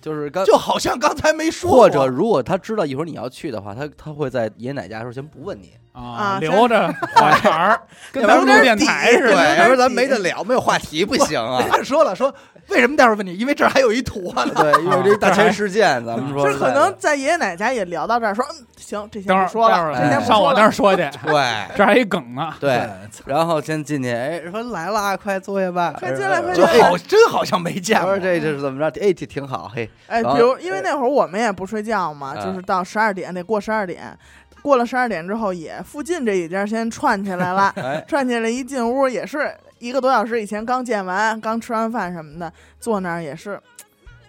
就是刚就好像刚才没说，或者如果他知道一会儿你要去的话，他他会在爷爷奶奶家的时候先不问你，啊，啊留着话茬儿，跟咱们录电台似的。要不然咱没得聊，没有话题不行啊说了，说为什么待会儿问你？因为这儿还有一图案呢。对，因为这大千世界，咱们说就是可能在爷爷奶奶家也聊到这儿，说嗯行，这等会儿先说了，这先上我那。儿说去，对这还一梗呢。对，然后先进去，哎，说来啦，快坐下吧，快进来快进来好，真好像没见过。这这是怎么着？哎，这挺好，嘿，哎，比如因为那会儿我们也不睡觉嘛，啊就是到十二点得过十二点，过了十二点之后也附近这一家先串起来了，哎，串起来一进屋也是一个多小时以前刚见完，刚吃完饭什么的，坐那儿也是，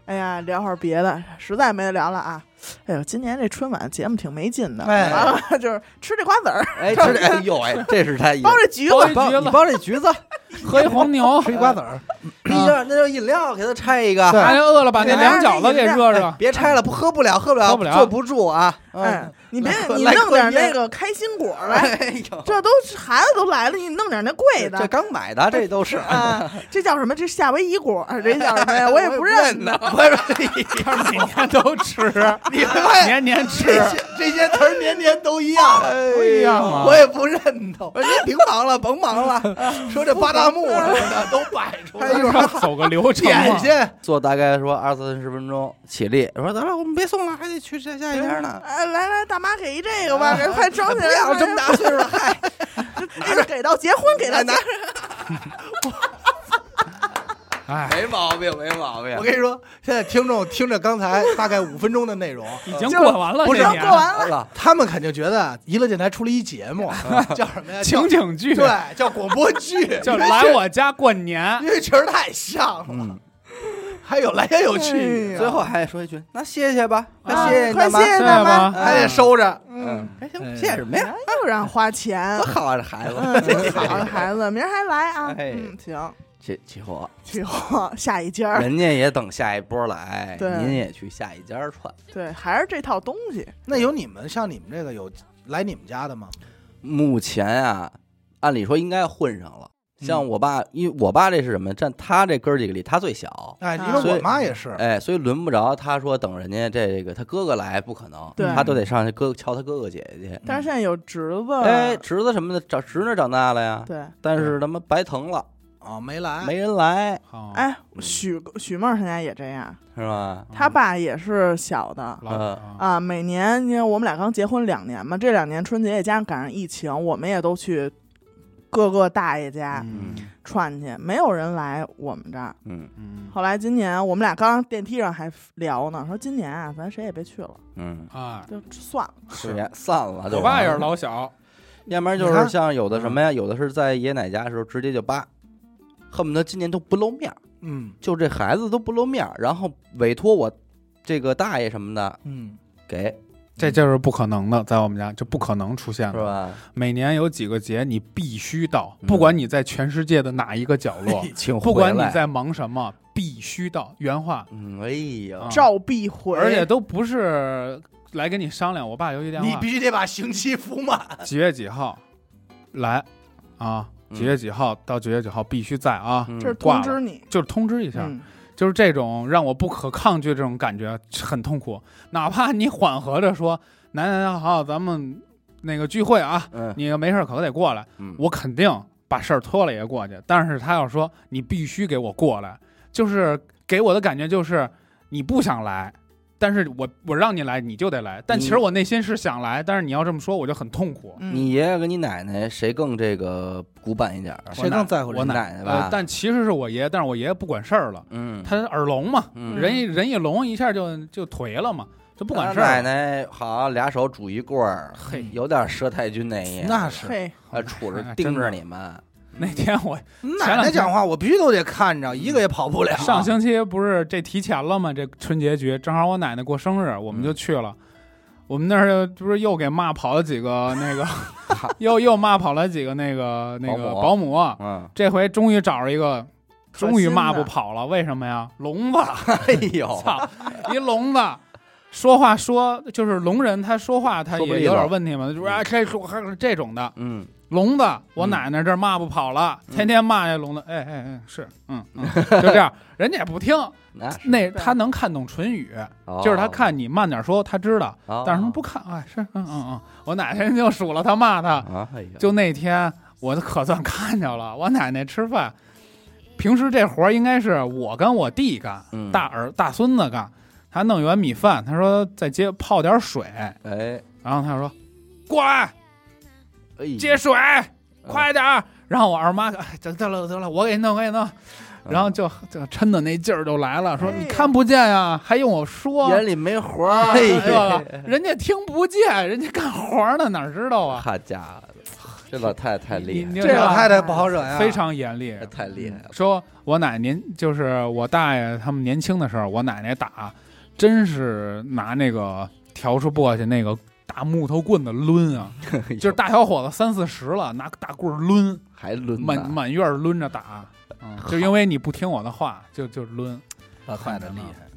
哎呀聊会儿别的，实在没得聊了啊。哎呦，今年这春晚节目挺没劲的，哎完了就是吃这瓜子儿，哎，这哎呦哎，这是他包这橘子，包一橘子包你包这橘子，喝一黄牛，吃一瓜子儿，那就那就饮料给他拆一个，对还饿了把那对凉饺子给热热。别拆了，不喝不了，喝不了，喝不了坐不住啊。哎，你别你弄点那个开心果来，哎呦，这都是孩子都来了，你弄点那贵的这，刚买的，这都是啊，这叫什么？这夏威夷果，这叫什么呀？我也不认得。不是他每年都吃，你看年年吃，这些这些词儿年年都一样，不一样我也不认同。我说你别忙了，甭忙了，说这八大木什么的都摆出来，一会儿走个流程嘛。点心坐大概说二三十分钟，起立，说得了，我们别送了，还得去下下一家呢。哎，来来，大妈给一这个吧，给快装起来。不要这么大岁数了，嗨，这给到结婚，给到拿结哎，没毛病，没毛病我。跟你说，现在听众听着刚才大概五分钟的内容，已经过完了不是过完了。他们肯定觉得娱乐电台出了一节目，叫什么呀？情景剧，对，叫广播剧，叫来我家过年因。为确实太像了，嗯，还有来也有哎去，最后还得说一句，那谢谢吧，啊那谢谢大妈谢谢大妈。还得收着。嗯，还行，哎谢谢什么呀？又让花钱多。好啊，这孩子，嗯，好的孩子，明儿还来啊。哎嗯，行，起起火，起火下一家。人家也等下一波来，对您也去下一家串。对，还是这套东西。那有你们像你们这个有来你们家的吗？目前啊，按理说应该混上了。像嗯我爸，因为我爸这是什么？占他这哥儿几个里，他最小，哎，啊因为我妈也是，哎，所以轮不着他说等人家这个他哥哥来，不可能，对他都得上去哥瞧他哥哥姐姐去。但是现在有侄子，哎，侄子什么的长侄女长大了呀，对，但是他妈白疼了，哦，没来，没人来，好，哎，许许梦他家也这样，是吧？他爸也是小的。老呃啊啊，每年你看我们俩刚结婚两年嘛，这两年春节也加上赶上疫情，我们也都去各个大爷家嗯。串去，没有人来我们这儿。嗯。嗯。后来今年我们俩刚电梯上还聊呢，说今年啊，咱谁也别去了，嗯，啊，就算了。是呀，散了就我爸也是老小，要不然就你看是像有的什么呀，有的是在爷爷奶奶家的时候直接就扒，恨不得今年都不露面儿，嗯就这孩子都不露面儿，然后委托我这个大爷什么的嗯，给，这就是不可能的，在我们家就不可能出现了。是吧？每年有几个节你必须到，嗯不管你在全世界的哪一个角落，请不管回来，你在忙什么，必须到。原话，嗯，哎呀啊，赵必回，而且都不是来跟你商量。我爸有一电话你必须得把刑期服满。几月几号来啊？嗯几月几号到几月几号必须在啊？嗯这是通知你。就是通知一下，嗯，就是这种让我不可抗拒这种感觉很痛苦。哪怕你缓和着说，南南南好，咱们那个聚会啊，嗯你没事可得过来，嗯，我肯定把事儿拖了也过去。但是他要说你必须给我过来，就是给我的感觉就是你不想来，但是我我让你来你就得来。但其实我内心是想来，但是你要这么说我就很痛苦。嗯。你爷爷跟你奶奶谁更这个古板一点儿？啊谁更在乎我人？奶？奶吧？呃，，但其实是我爷爷，但是我爷爷不管事儿了，嗯，他耳聋嘛，嗯。人一人一聋一下就就颓了嘛，就不管事他奶儿了。奶好，俩手拄一棍儿，嘿，有点佘太君那意思，那是。嘿，啊，杵着哎盯着你们，那天我奶奶讲话，我必须都得看着，一个也跑不了。上星期不是这提前了吗？这春节局正好我奶奶过生日，我们就去了。我们那儿不是又给骂跑了几个那个，又又骂跑了几个那个那个保姆。嗯这回终于找着一个终于骂不跑了，为什么呀？聋子，哎呦，操，一聋子。说话说就是聋人，他说话他也有点问题嘛，就是啊，这说还是这种的嗯，聋子，我嗯。奶奶这儿骂不跑了，嗯。天天骂那聋子，哎哎哎，是，嗯嗯，就这样，人家也不听，那他能看懂唇语，哦。就是他，看你慢点说，他知道，哦。但是他不看，哎，是，嗯嗯嗯，我奶奶就数落他骂他，啊，哎，就那天我可算看见了，我奶奶吃饭，平时这活儿应该是我跟我弟干，嗯。大儿大孙子干，他弄一碗米饭，他说再接泡点水，哎，然后他说过来接水，快点儿。然后我二妈，哎，得得了得了，我给你弄，我给你弄。嗯然后就就抻的那劲儿就来了，说你看不见呀，还用我说？眼里没活儿，哎呀，呀，人家听不见，人家干活呢，哪知道啊？好家伙，这老太太太厉害，这老太太不好惹呀，非常严厉。这，太厉害了，说我奶年就是我大爷他们年轻的时候，我奶奶打，真是拿那个笤帚簸箕那个大木头棍子抡啊，就是大小伙子三四十了，拿个大棍儿抡，还抡满满院抡着打，嗯，就因为你不听我的话，就就抡。老太太厉害。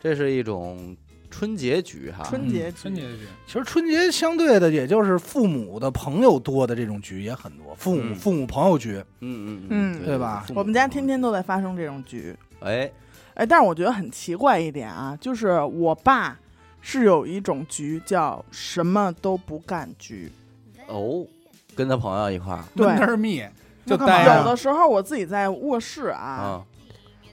这是一种春节局哈，春节嗯。春节局，其实春节相对的，也就是父母的朋友多的这种局也很多，父母、嗯。父母朋友局，嗯嗯嗯对吧？我们家天天都在发生这种局。哎，哎，但是我觉得很奇怪一点啊，就是我爸是有一种局叫什么都不干局，哦，跟他朋友一块儿。对。闷儿蜜就有的时候我自己在卧室啊，啊，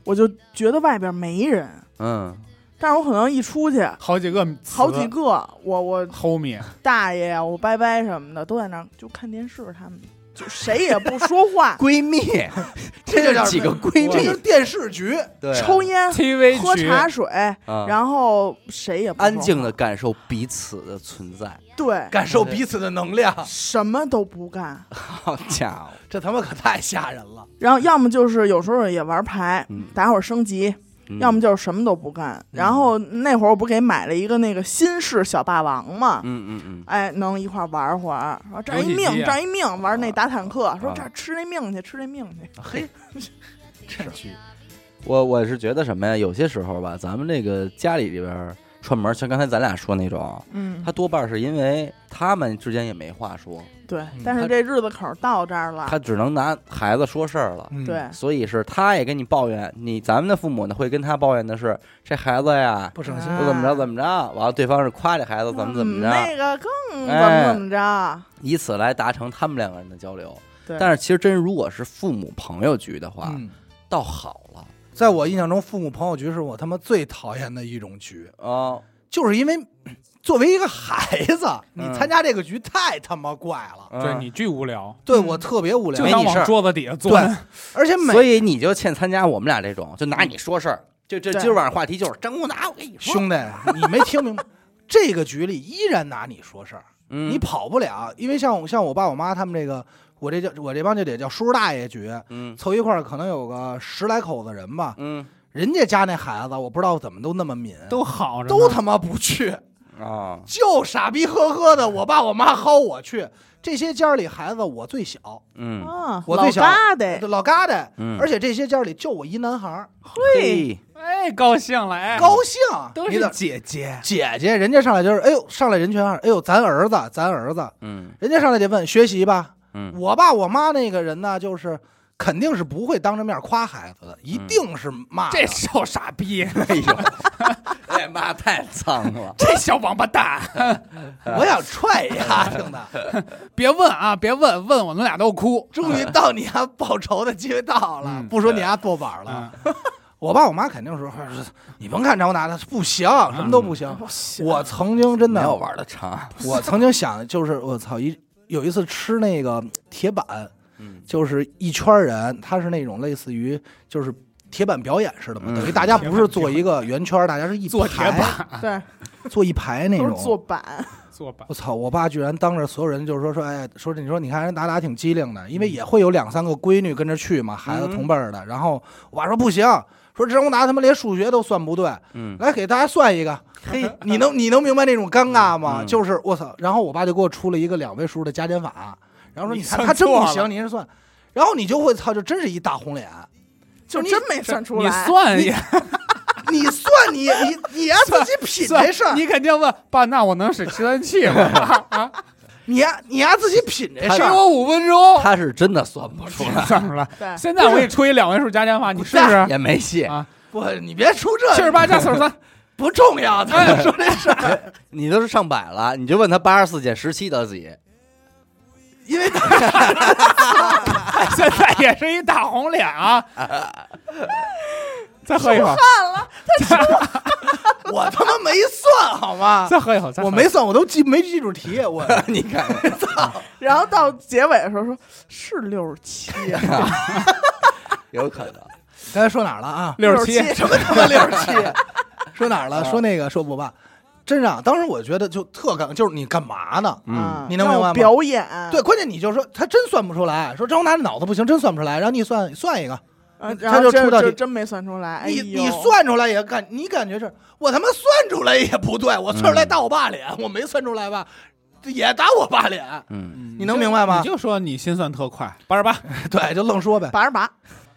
我就觉得外边没人，嗯，但是我可能一出去，好几个好几个，我我 homie，大爷呀，我伯伯什么的都在那儿就看电视，他们就谁也不说话 闺蜜，这就叫几个闺蜜这就是，电视局，对，抽烟、TV 喝局茶水，啊然后谁也不说安静的话感受彼此的存在。对，感受彼此的能量，什么都不干。好家伙，这他妈可太吓人了。然后要么就是有时候也玩牌，嗯，打会儿升级，嗯要么就是什么都不干。然后那会儿我不给买了一个那个新式小霸王嘛，嗯嗯嗯，哎，能一块儿玩会儿。说这儿一游戏机啊命，这儿一命，玩那打坦克，说啊这儿吃那命去，吃那命去。嘿，这去我我是觉得什么呀？有些时候吧，咱们这个家里里边儿串门儿，像刚才咱俩说那种，嗯他，多半是因为他们之间也没话说，对嗯。但是这日子口到这儿了，他只能拿孩子说事儿了。嗯对，所以是他也跟你抱怨，你咱们的父母呢会跟他抱怨的是这孩子呀，不省心啊又怎么着怎么着，完了对方是夸这孩子怎么怎么嗯着，那个更怎哎么怎么着。以此来达成他们两个人的交流。对，但是其实真如果是父母朋友局的话，嗯，倒好了在我印象中，父母朋友局是我他妈最讨厌的一种局，啊，就是因为嗯作为一个孩子，你嗯参加这个局太他妈怪了，嗯。对你巨无聊，嗯对我特别无聊。就。想往桌子底下坐。对而且每所以你就欠参加我们俩这种，就拿你说事儿。就这今儿晚上话题就是张公达，我跟你说，兄弟，你没听明白，这个局里依然拿你说事儿，嗯。你跑不了，因为像我像我爸我妈他们这个，我这叫我这帮就得叫叔叔大爷局，嗯。凑一块儿可能有个十来口子人吧，嗯。人家家那孩子我不知道怎么都那么敏，都好着呢，都他妈不去，啊，就傻逼呵呵的，我爸我妈薅我去。这些家里孩子我最小，嗯。啊，我最小疙瘩，老疙瘩，嗯，而且这些家里就我一男孩儿，嘿，哎，高兴了，哎，高兴。都是姐姐，姐姐，人家上来就是，哎呦，上来人全是，哎呦，咱儿子，咱儿子，嗯。人家上来得问学习吧。嗯。我爸我妈那个人呢，就是肯定是不会当着面夸孩子的，一定是骂的。这小傻逼，哎呦，哎妈，太脏了，这小王八蛋，我想踹丫听的，别问啊，别问，问我们俩都哭。终于到你家报仇的机会到了，嗯。不说你家坐板了。嗯，我爸我妈肯定说，你甭看张达的不行，什么都不行。不行。我曾经真的没有玩的长，我曾经想，就是我操一有一次吃那个铁板，嗯就是一圈人，他是那种类似于就是铁板表演似的嘛，嗯等于大家不是坐一个圆圈，大家是一坐铁排板，对，坐一排那都是种。坐板，坐板，我操！我爸居然当着所有人就是说说，哎，说你说你看人达达挺机灵的，因为也会有两三个闺女跟着去嘛，孩子嗯同辈儿的。然后我爸说不行，说张宏达他妈连数学都算不对，嗯来给大家算一个。嘿，你能你能明白那种尴尬吗？嗯就是我操！然后我爸就给我出了一个两位数的加减法，然后说你你看他真不行，你是算，然后你就会操，就真是一大红脸。就你真没算出来你来。算也你算你你你呀自己品这事儿，你肯定问爸，那我能使计算器吗？啊，你呀你呀自己品这事儿。给我五分钟，他是真的算不出来，算出来。对，现在我给你出一两位数加减法，你试试。也没戏。啊，不，你别出这七十八加四十三，不重要，他要说这事儿，你都是上百了，你就问他八十四减十七得几？因为 现在也是一大红脸啊！再喝一口，我他妈没算好吗？再喝一口，再喝一口我没算，我都记没记住题，我你看，然后到结尾的时候说是六十七，有可能。刚才说哪儿了啊？六十七，什么他妈六十七？说哪儿了？说那个说不爸，真让当时我觉得就特尴尬，就是你干嘛呢？嗯，啊你能明白吗表演对，，关键你就说他真算不出来，说张拿着脑子不行，真算不出来，然后你算算一个，啊他然后真就出到底就真没算出来。哎你呦你算出来也感，你感觉是我他妈算出来也不对，我算出来打我爸脸，我没算出来吧，也打我爸脸，嗯，你能明白吗你就说你心算特快，八十八，对，就愣说呗。八十八，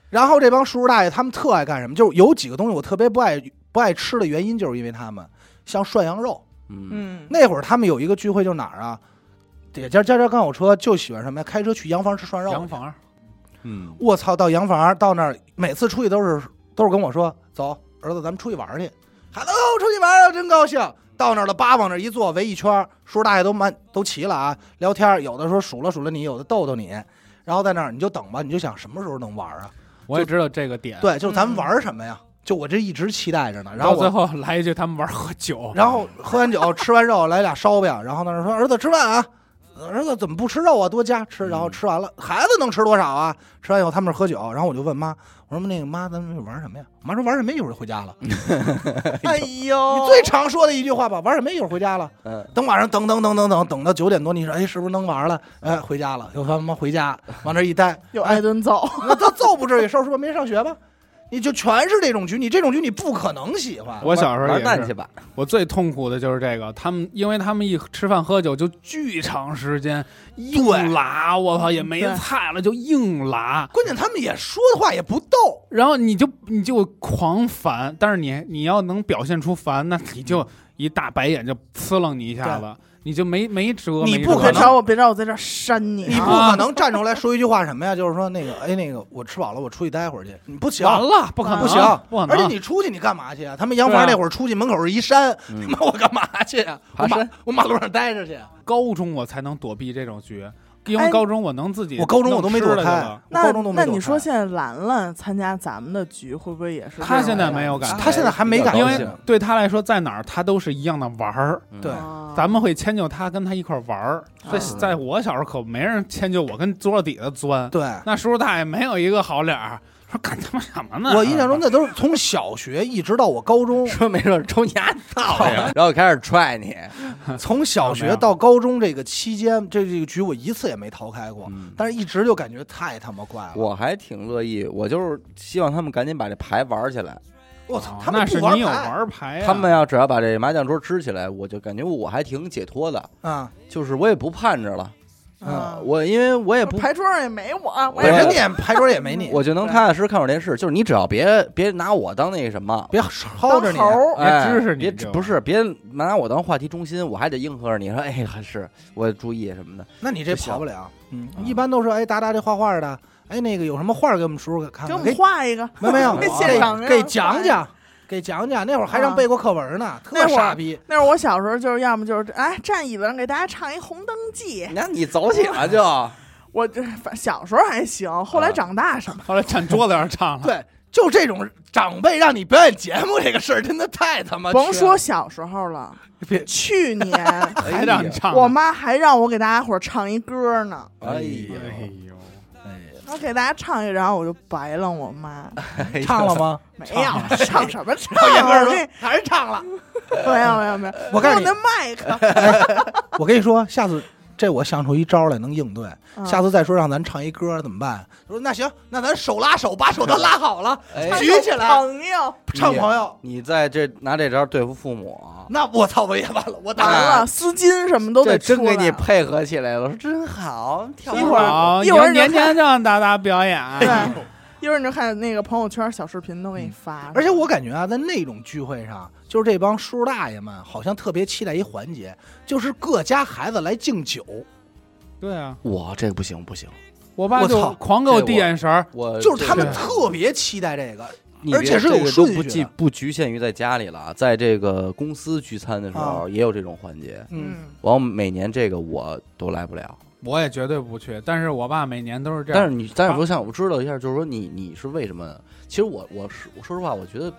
然后这帮叔叔大爷他们特爱干什么？就是有几个东西我特别不爱不爱吃的原因，就是因为他们像涮羊肉。嗯，嗯，那会儿他们有一个聚会，就是哪儿啊？也家家家刚有车，就喜欢什么呀？开车去洋房吃涮肉。洋房，嗯，我操，到洋房到那儿，每次出去都是都是跟我说：“走，儿子，咱们出去玩儿去。”孩子，哦，出去玩真高兴。到那儿了，叭往那儿一坐，围一圈，叔叔大爷都满都齐了啊，聊天，有的说数了数了你，有的逗逗你，然后在那儿你就等吧，你就想什么时候能玩啊？我也知道这个点。，对，就是咱们嗯玩什么呀？就我这一直期待着呢。然后我，最后来一句他们玩喝酒，然后喝完酒，吃完肉，来俩烧饼，然后那儿说儿子吃饭啊。儿子怎么不吃肉啊？多加吃，然后吃完了，孩子能吃多少啊？吃完以后他们那儿喝酒，然后我就问妈，我说那个妈，咱们玩什么呀？我妈说玩什么？一会儿就回家了。哎呦，你最常说的一句话吧，玩什么？一会儿回家了。嗯，等晚上等等等等等等到九点多，你说哎是不是能玩了？哎，回家了，又他妈回家，往那儿一待，又挨顿揍，那他揍不至于，收拾吧，没上学吧？你就全是这种局，你这种局你不可能喜欢。我小时候，玩蛋去吧。我最痛苦的就是这个，他们因为他们一吃饭喝酒就巨长时间，硬拉，我操也没菜了就硬拉，关键他们也说的话也不逗，然后你就你就狂烦，但是你你要能表现出烦，那你就一大白眼就呲楞你一下子，你就没没辙，你不可能别找我，别让我在这儿扇你你不啊！可能站出来说一句话什么呀？就是说那个，哎，那个我吃饱了，我出去待会儿去。你不行，完了，不可能，不行，不可能，而且你出去你干嘛去啊？他们洋房那会儿出去门口是一山，他嗯妈我干嘛去啊？我马爬山我马路上待着去。高中我才能躲避这种局，因为哎高中我能自己，我高中我都没躲开，我那高中都没那你说现在兰兰参加咱们的局，会不会也是？他现在没有感觉他现在还没感因为对他来说，在哪儿他都是一样的玩儿，嗯对啊咱们会迁就他，跟他一块儿玩儿。在啊在我小时候可没人迁就我，跟桌子底下钻。对。那叔叔大爷没有一个好脸儿，说干他妈什么呢？我印象中那都是从小学一直到我高中，说没准抽你丫操呀，然后开始踹你。从小学到高中这个期间，这这个局我一次也没逃开过，嗯但是一直就感觉太他妈怪了。我还挺乐意，我就是希望他们赶紧把这牌玩起来。我操哦，他们那是你有玩牌他们要只要把这麻将桌支起来，我就感觉我还挺解脱的，啊，就是我也不盼着了。啊我因为我也不，牌桌上也没我，我人家也牌桌也没你，我就能踏踏实实看会儿电视。就是你只要别别拿我当那什么，别薅着你。别支持你别不是别拿我当话题中心，我还得应和着你说，哎，还是我注意什么的。那你这跑不了。嗯啊，一般都是哎，达达这画画的，哎，那个有什么画给我们叔叔看看？给我们画一个，没有没有，给给现场给讲讲，给讲讲。那会儿还让背过课文呢，特那会儿傻逼。那会儿我小时候就是要么就是哎站椅子上给大家唱一《红灯记》，那你走起了就，我这小时候还行，后来长大什么，后来站桌子上唱了。对，就这种长辈让你表演节目这个事儿，真的太他妈甭说小时候了，别去年还让你唱，我妈还让我给大家伙儿唱一歌呢，哎哎呦，呦，我给大家唱一个，然后我就白了我妈，唱了吗？没有唱什么唱还是唱了。没有没有没有，我告诉你麦克，我跟你说，下次这我想出一招来能应对。嗯下次再说让咱唱一歌怎么办？说那行，那咱手拉手，把手都拉好了，举起来朋友唱朋友。你在这拿这招对付父母啊，那我操，我也完了，我打完了，丝巾什么都得出真给你。配合起来了，说真好，跳一会儿好，一会儿就年年让达达表演，对，一会儿你就看那个朋友圈小视频都给你发，而且我感觉啊，在那种聚会上，就是这帮叔叔大爷们好像特别期待一环节，就是各家孩子来敬酒，对啊，我这不行不行，我爸就我操狂给我递眼神儿，我就是他们特别期待这个。你而且是有别这个都顺序的不局不局限于在家里了啊，在这个公司聚餐的时候啊也有这种环节。嗯，嗯，完，每年这个我都来不了。我也绝对不去。但是我爸每年都是这样。但是你，但是我想我知道一下，就是说你你是为什么？其实我我是我说实话，我觉得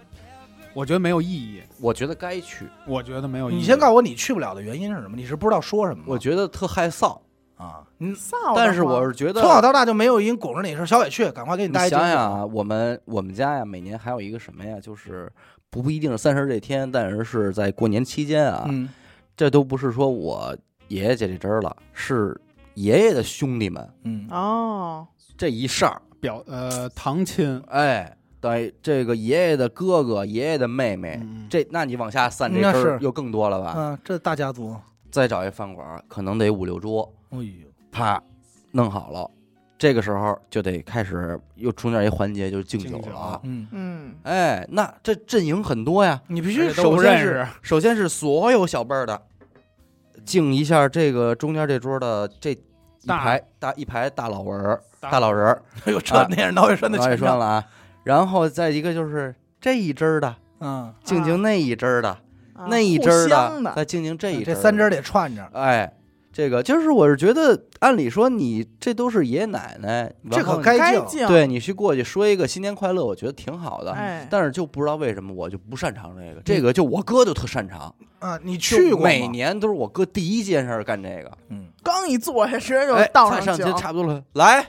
我觉得没有意义，我觉得该去，我觉得没有意义。你先告诉我你去不了的原因是什么？你是不知道说什么吗？我觉得特害臊。啊，你臊。但是我是觉得从小到大就没有人拱着你说小伟去，赶快给你你带一敬酒想想啊，我们我们家呀，每年还有一个什么呀？就是不不一定是三十这天，但是是在过年期间啊，嗯这都不是说我爷爷姐这真儿了，是爷爷的兄弟们嗯哦，这一上，表呃堂亲，哎，对，这个爷爷的哥哥、爷爷的妹妹，嗯这那你往下散这那是根儿又更多了吧？嗯，这大家族，再找一饭馆，可能得五六桌，哎呦，啪，弄好了，这个时候就得开始又中间一环节就是敬酒了。嗯，嗯，哎，那这阵营很多呀，你必须首先是认识。首先是所有小辈儿的敬一下这个中间这桌的这一排大一排大老人儿大大老人儿，哎呦，这啊那是脑血栓的前兆，了啊，然后再一个就是这一支儿的嗯，敬敬那一支儿的，啊那一支儿的，再敬敬这一支这三支得串着，哎，这个就是我是觉得，按理说你这都是爷爷奶奶，这可该敬，对你去过去说一个新年快乐，我觉得挺好的。哎，但是就不知道为什么我就不擅长这个，这个就我哥就特擅长，啊，你去过每，年都是我哥第一件事干这个。嗯刚一坐下，直接就哎，倒菜上酒去差不多了，来，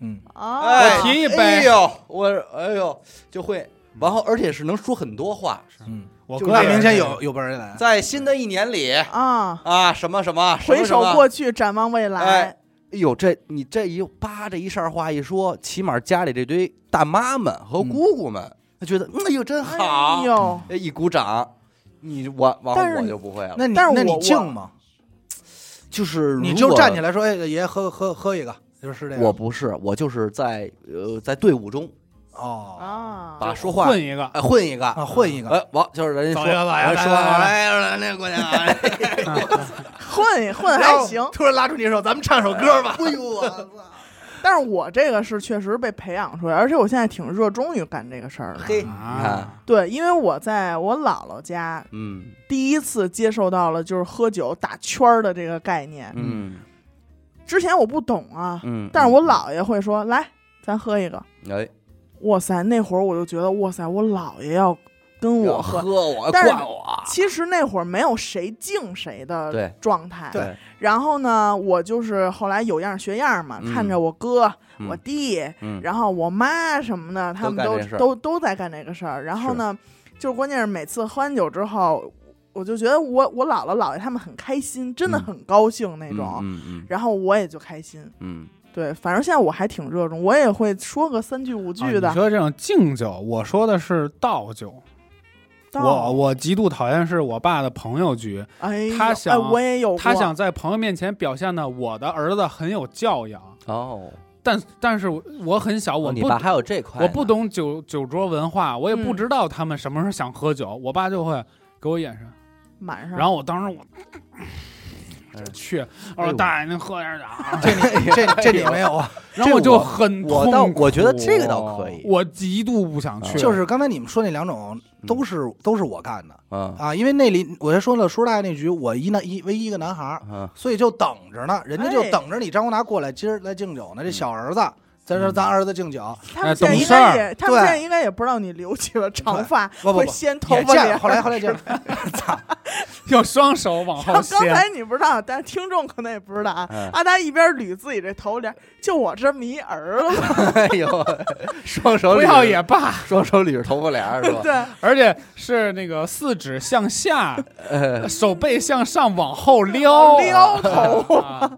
嗯，啊，哎，我提一杯哎呦，我哎呦就会，然后而且是能说很多话，嗯，我就那哥明显有有本人来，在新的一年里啊，啊，什么什么，什么回首过去，展望未来哎，哎呦，这你这一叭这一扇话一说，起码家里这堆大妈们和嗯姑姑们，他觉得嗯哎呦真好哎，呦，哎一鼓掌，你我完但是我就不会了，那你那你但是我敬吗？就是你就站起来说，哎，爷爷喝喝喝一个，就是这个，我不是，我就是在呃在队伍中哦。啊，把说话混一个，哎混一个，啊，混一个，哎完就是人家说说哎那姑娘啊，混一混还行，突然拉住你手，咱们唱首歌吧。哎呦我操 但是我这个是确实被培养出来，而且我现在挺热衷于干这个事儿的。嘿，你看，啊，对，因为我在我姥姥家嗯。第一次接受到了就是喝酒打圈儿的这个概念。嗯。之前我不懂啊，嗯，但是我姥爷会说：“来，咱喝一个。哎”哇塞，那会儿我就觉得哇塞，我姥爷要跟我喝。喝我但是灌我，其实那会儿没有谁敬谁的对状态。对，然后呢，我就是后来有样学样嘛，嗯看着我哥、嗯我弟，嗯然后我妈什么的，他们都干这事儿都都在干这个事儿。然后呢，就是关键是每次喝完酒之后，我就觉得我我姥姥姥爷他们很开心，真的嗯很高兴那种。嗯嗯然后我也就开心，嗯对，反正现在我还挺热衷，我也会说个三句五啊句的你。说这种敬酒，我说的是倒酒。我我极度讨厌是我爸的朋友局，哎，他想哎，我也有，他想在朋友面前表现的我的儿子很有教养，哦，但但是我很小，我不哦你爸还有这块，我不懂酒酒桌文化，我也不嗯知道他们什么时候想喝酒，我爸就会给我眼神，满上，然后我当时我嗯去，我说大爷您喝点儿啊，这里这这里没有啊？然后我就我很我倒痛苦我觉得这个倒可以我极度不想去，就是刚才你们说那两种都是都是我干的嗯啊，因为那里我先说了，叔叔大爷那局我一男一唯一一个男孩儿，嗯所以就等着呢，人家就哎。等着你张宏达过来今儿来敬酒呢。这小儿子在这儿，咱儿子敬酒，他们现在应哎懂事儿该也，他们现在应该也不知道你留起了长发，不不不，会掀头。发。后来后来就，操，用双手往后刚，才你不知道，但是听众可能也不知道啊。嗯阿达一边捋自己这头帘，就我这么一儿子，哎呦，双手不要也罢，双手捋着头发帘儿是吧？对，而且是那个四指向下，呃手背向上往后撩撩头啊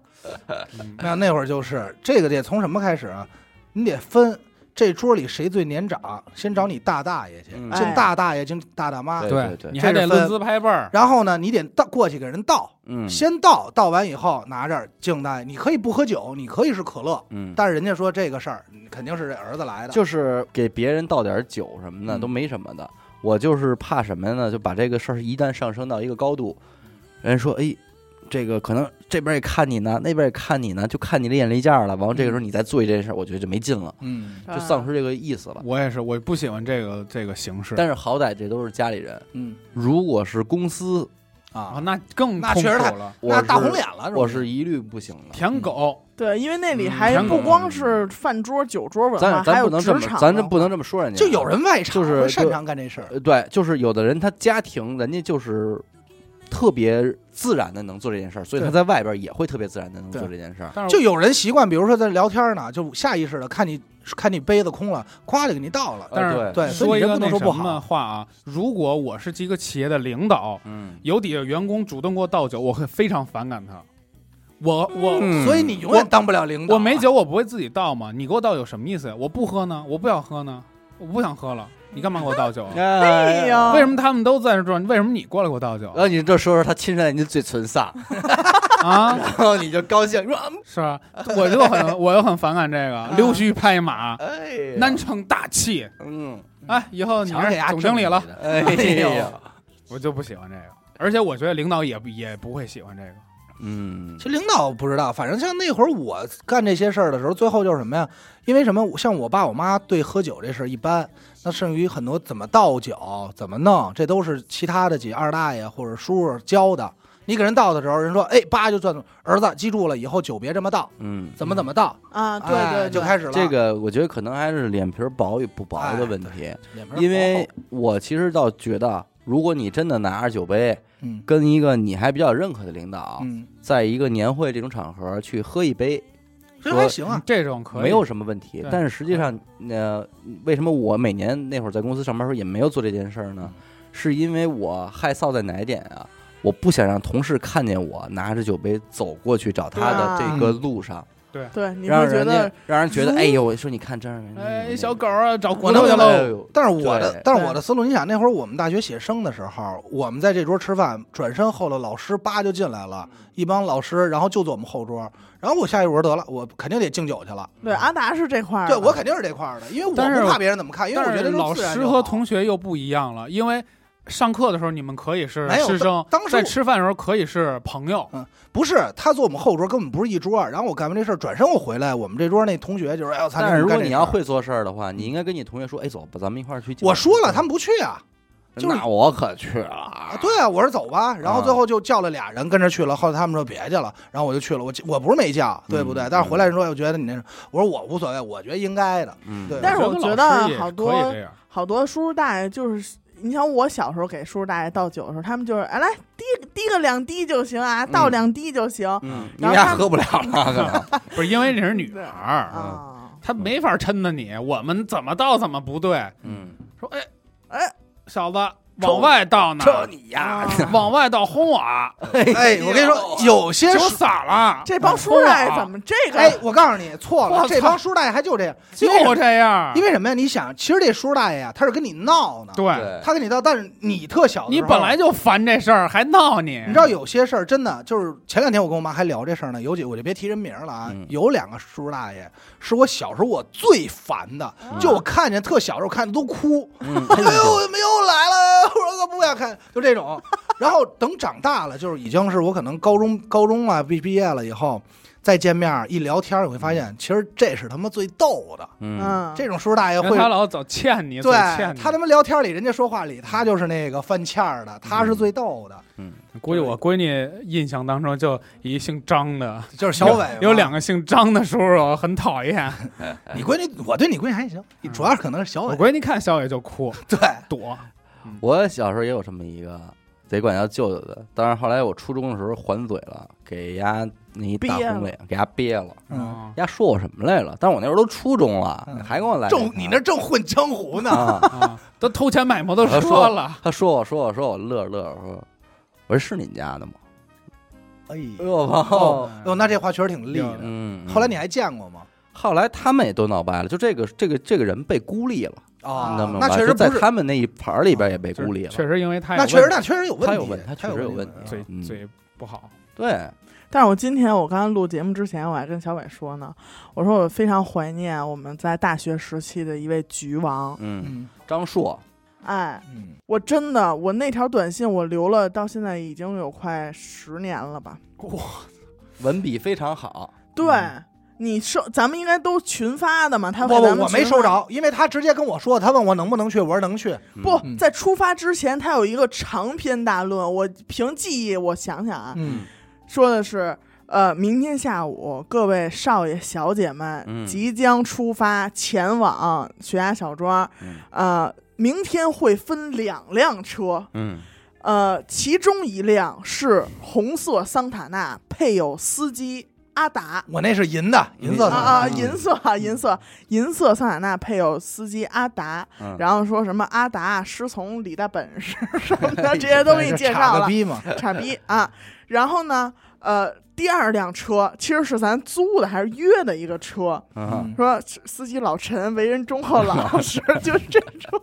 没有那会儿就是这个得从什么开始啊？你得分这桌里谁最年长，先找你大大爷去，嗯敬大大爷，敬大大妈。对对对你还得论资排辈儿。然后呢，你得倒过去给人倒，嗯先倒，倒完以后拿这儿敬大爷。你可以不喝酒，你可以是可乐，嗯，但是人家说这个事儿肯定是这儿子来的。就是给别人倒点酒什么的嗯都没什么的。我就是怕什么呢？就把这个事儿一旦上升到一个高度，人说哎。这个可能这边也看你呢，那边也看你呢，就看你的眼力见儿了。完了，这个时候你再做一件事儿，我觉得就没劲了，嗯就丧失这个意思了。我也是，我不喜欢这个这个形式。但是好歹这都是家里人，嗯如果是公司，啊，啊，那更那确实了。那大红脸了，我是一律不行的。舔狗，对，因为那里嗯还不光是饭桌、酒桌文化，咱还不能这么职，场咱这不能这么说人家。就有人外场就是擅长干这事儿。呃，对，就是有的人他家庭人家就是特别自然的能做这件事儿，所以他在外边也会特别自然的能做这件事儿。就有人习惯，比如说在聊天呢，就下意识的看你看你杯子空了，咵就给你倒了。但是呃对，所以个不能说不那什么好。话啊，如果我是一个企业的领导，嗯，有底下员工主动给我倒酒，我会非常反感他。我我、嗯所以你永远当不了领导。我没，酒，我不会自己倒吗？你给我倒有什么意思呀？我不喝呢，我不想喝呢，我不想喝了，你干嘛给我倒酒啊？哎呀，为什么他们都在这转？为什么你过来给我倒酒然后你这说说他亲上来，你的嘴唇上，啊？然后你就高兴说，是吧？我就很 我就很反感这个溜须拍马，哎呀，难成大器。嗯，哎，以后你是总经理了，哎呀，我就不喜欢这个。而且我觉得领导也不也不会喜欢这个。嗯其，实领导不知道，反正像那会儿我干这些事儿的时候，最后就是什么呀？因为什么？像我爸我妈对喝酒这事儿一般，那剩余很多怎么倒酒、怎么弄，这都是其他的几二大爷或者叔叔教的。你给人倒的时候，人说：“哎，叭就转住，儿子记住了，以后酒别这么倒，嗯，怎么怎么倒。啊？对哎对对，就开始了。这个我觉得可能还是脸皮薄与不薄的问题，脸皮儿因为我其实倒觉得，如果你真的拿着酒杯嗯跟一个你还比较认可的领导，嗯，在一个年会这种场合去喝一杯，这还行啊。这种可以没有什么问题。但是实际上，呃，为什么我每年那会儿在公司上班时候也没有做这件事儿呢？是因为我害臊在哪一点啊？我不想让同事看见我拿着酒杯走过去找他的这个路上，对，你让人觉得让人觉得，如哎呦，我说你看这儿，哎，小狗啊，找骨头去喽。哎呦但是我的对，但是我的思路，你想那会儿我们大学写生的时候，我们在这桌吃饭，转身后头老师叭就进来了，一帮老师，然后就坐我们后桌，然后我下一桌得了，我肯定得敬酒去了，对阿达是这块儿的，对我肯定是这块儿的，因为我但是不怕别人怎么看，因为我觉得是老师和同学又不一样了，因为上课的时候你们可以是没有师生当当，时在吃饭的时候可以是朋友。嗯不是他坐我们后桌，跟我们不是一桌，然后我干完这事儿，转身我回来，我们这桌那同学就说哎我操，但是如果你要会做事儿的话，你应该跟你同学说，哎，走吧，咱们一块儿去。我说了他们不去啊。就是那我可去了啊，对啊，我说走吧，然后最后就叫了俩人跟着去了，后来他们说别去了，然后我就去了，我我不是没叫，对不对？嗯但是回来人说，我觉得你那是，我说我无所谓，我觉得应该的，嗯，对但是我觉觉得好多。好多叔叔大爷就是，你像我小时候给叔叔大爷倒酒的时候，他们就是哎来滴滴个两滴就行啊，倒嗯两滴就行、嗯，你然后他们俩喝不了了，可能。不是因为你是女孩儿，啊。她没法抻的你，我们怎么倒怎么不对。嗯，说哎哎，小子，往外倒呢，这你呀，啊往外倒轰我，哎，我跟你说，有些酒叔，洒了。这帮叔叔大爷怎么这个？哎，我告诉你错了，这帮叔大爷还就这样，就这样？因为什么呀？你想，其实这叔大爷呀，他是跟你闹呢，对，他跟你闹，但是你特小你本来就烦这事儿，还闹你。你知道有些事儿真的就是前两天我跟我妈还聊这事儿呢，有几我就别提人名了啊，嗯有两个叔叔大爷是我小时候我最烦的，就我看见特小时候看着都哭，嗯，哎呦，我们又来了，我说可不要看，就这种。然后等长大了，就是已经是我可能高中高中啊毕毕业了以后，再见面一聊天，你会发现其实这是他妈最逗的。嗯，嗯，这种叔叔大爷会他老早欠你，对欠。他他妈聊天里，人家说话里他就是那个犯欠儿的，他是最逗的，嗯估计我闺女印象当中就一姓张的，就是小伟有两个姓张的叔叔很讨厌。你闺女，我对你闺女还行，你主要是可能是小伟我。闺女看小伟就哭 对，躲，我小时候也有这么一个得管叫舅舅的，但是后来我初中的时候还嘴了，给丫那一大憋红脸给丫憋了。嗯，丫说我什么来了？但是我那时候都初中了，嗯还跟我来这正？你那正混江湖呢。啊？啊，都偷钱买摩托车他说了。他说我说我说我乐着乐着说，我说是你家的吗？哎哎呦我操！哦，那这话确实挺厉害。嗯，后来你还见过吗？后来他们也都闹掰了，就这个这个这个人被孤立了，哦。你能明白那确实不是，他们那一盘儿里边也被孤立了。确实因为他有那确实问那确实有问题，他有问他确实有问题嘴嗯。嘴不好，对，但是我今天我刚刚录节目之前，我还跟小伟说呢，我说我非常怀念我们在大学时期的一位局王，嗯，嗯。张硕，哎，嗯，我真的我那条短信我留了到现在已经有快十年了吧？哇。文笔非常好，对。你收，咱们应该都群发的嘛？他不不，给咱们我没。收着，因为他直接跟我说，他问我能不能去，我说能去。嗯不嗯在出发之前，他有一个长篇大论。我凭记忆，我想想啊，嗯说的是，呃，明天下午各位少爷小姐们嗯即将出发前往悬崖小庄，嗯呃，明天会分两辆车，嗯呃，其中一辆是红色桑塔纳，配有司机阿达。我那是银的，银色的啊银色啊，银色，银色桑塔纳配有司机阿达，嗯，然后说什么阿达师从李大本事什么的，这些都给你介绍了，个逼嘛。傻逼啊！然后呢，呃，第二辆车其实是咱租的还是约的一个车，嗯说司机老陈为人忠厚老实，就是这种。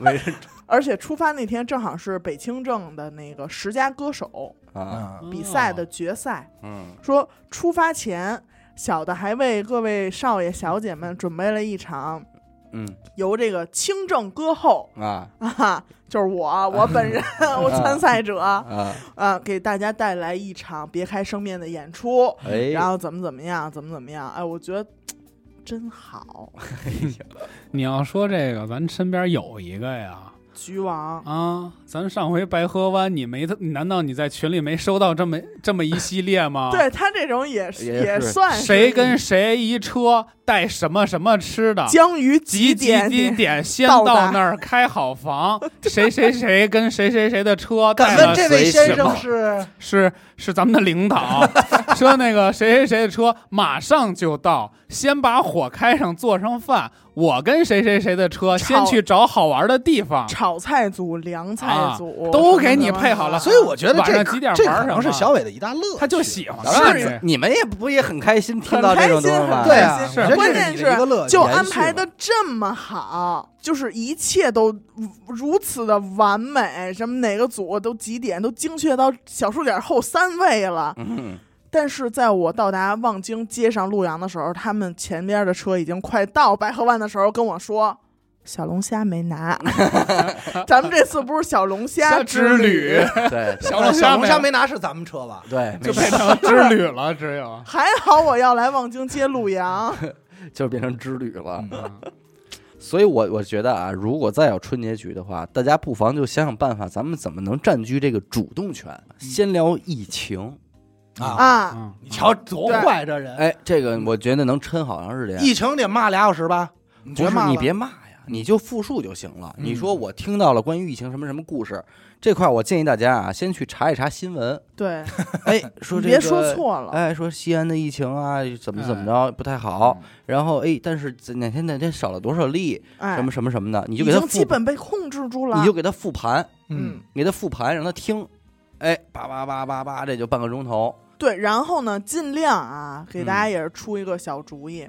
为人 而且出发那天正好是北清正的那个十佳歌手啊，嗯。比赛的决赛，嗯。说出发前，小的还为各位少爷小姐们准备了一场嗯。由这个清正歌后啊。啊，就是我我本人 我参赛者啊，啊，给大家带来一场别开生面的演出，哎，然后怎么怎么样，怎么怎么样，哎，我觉得真好，你要说这个，咱身边有一个呀。局王。啊，咱上回白河湾，你没？难道你在群里没收到这么这么一系列吗？，对他这种也是也算是谁跟谁一车带什么什么吃的，将于几几点几点先到那儿开好房，谁谁谁跟谁谁谁的车 带敢了问这位先生什么是是是咱们的领导说那个谁谁谁的车马上就到，先把火开上，做上饭。我跟谁谁谁的车先去找好玩的地方，炒菜组、凉菜组、啊都给你配好了所以我觉得这几点这可能是小伟的一大乐趣。他就喜欢当然这个你们也不也很开心听很到这开心，种东西吗？对啊是关键这是就安排的这么好，就是一切都如此的完美，什么哪个组都几点都精确到小数点后三位了。嗯，但是在我到达望京接上陆阳的时候，他们前边的车已经快到白河湾的时候，跟我说。小龙虾没拿，咱们这次不是小龙虾之旅，对小龙 小龙虾没虾没拿是咱们车吧？对，就变成之旅了，只有。还好我要来望京接陆阳。就是变成之旅了。嗯所以我我觉得啊，如果再有春节局的话，大家不妨就想想办法，咱们怎么能占据这个主动权？先聊疫情，啊，你瞧多坏这人！哎，这个我觉得能抻好长时间。疫情得骂俩小时吧？你觉不是得骂你别骂呀，你就复述就行了。嗯你说我听到了关于疫情什么什么故事，这块我建议大家啊，先去查一查新闻。对，哎，说这个别说错了。哎，说西安的疫情啊，怎么怎么着不太好。然后哎，但是哪天哪天少了多少例，哎，什么什么什么的，你就已给他基本被控制住了。你就给他复盘，嗯，给他复盘，让他听。哎，叭叭叭叭叭，这就半个钟头。对，然后呢，尽量啊，给大嗯家也是出一个小主意，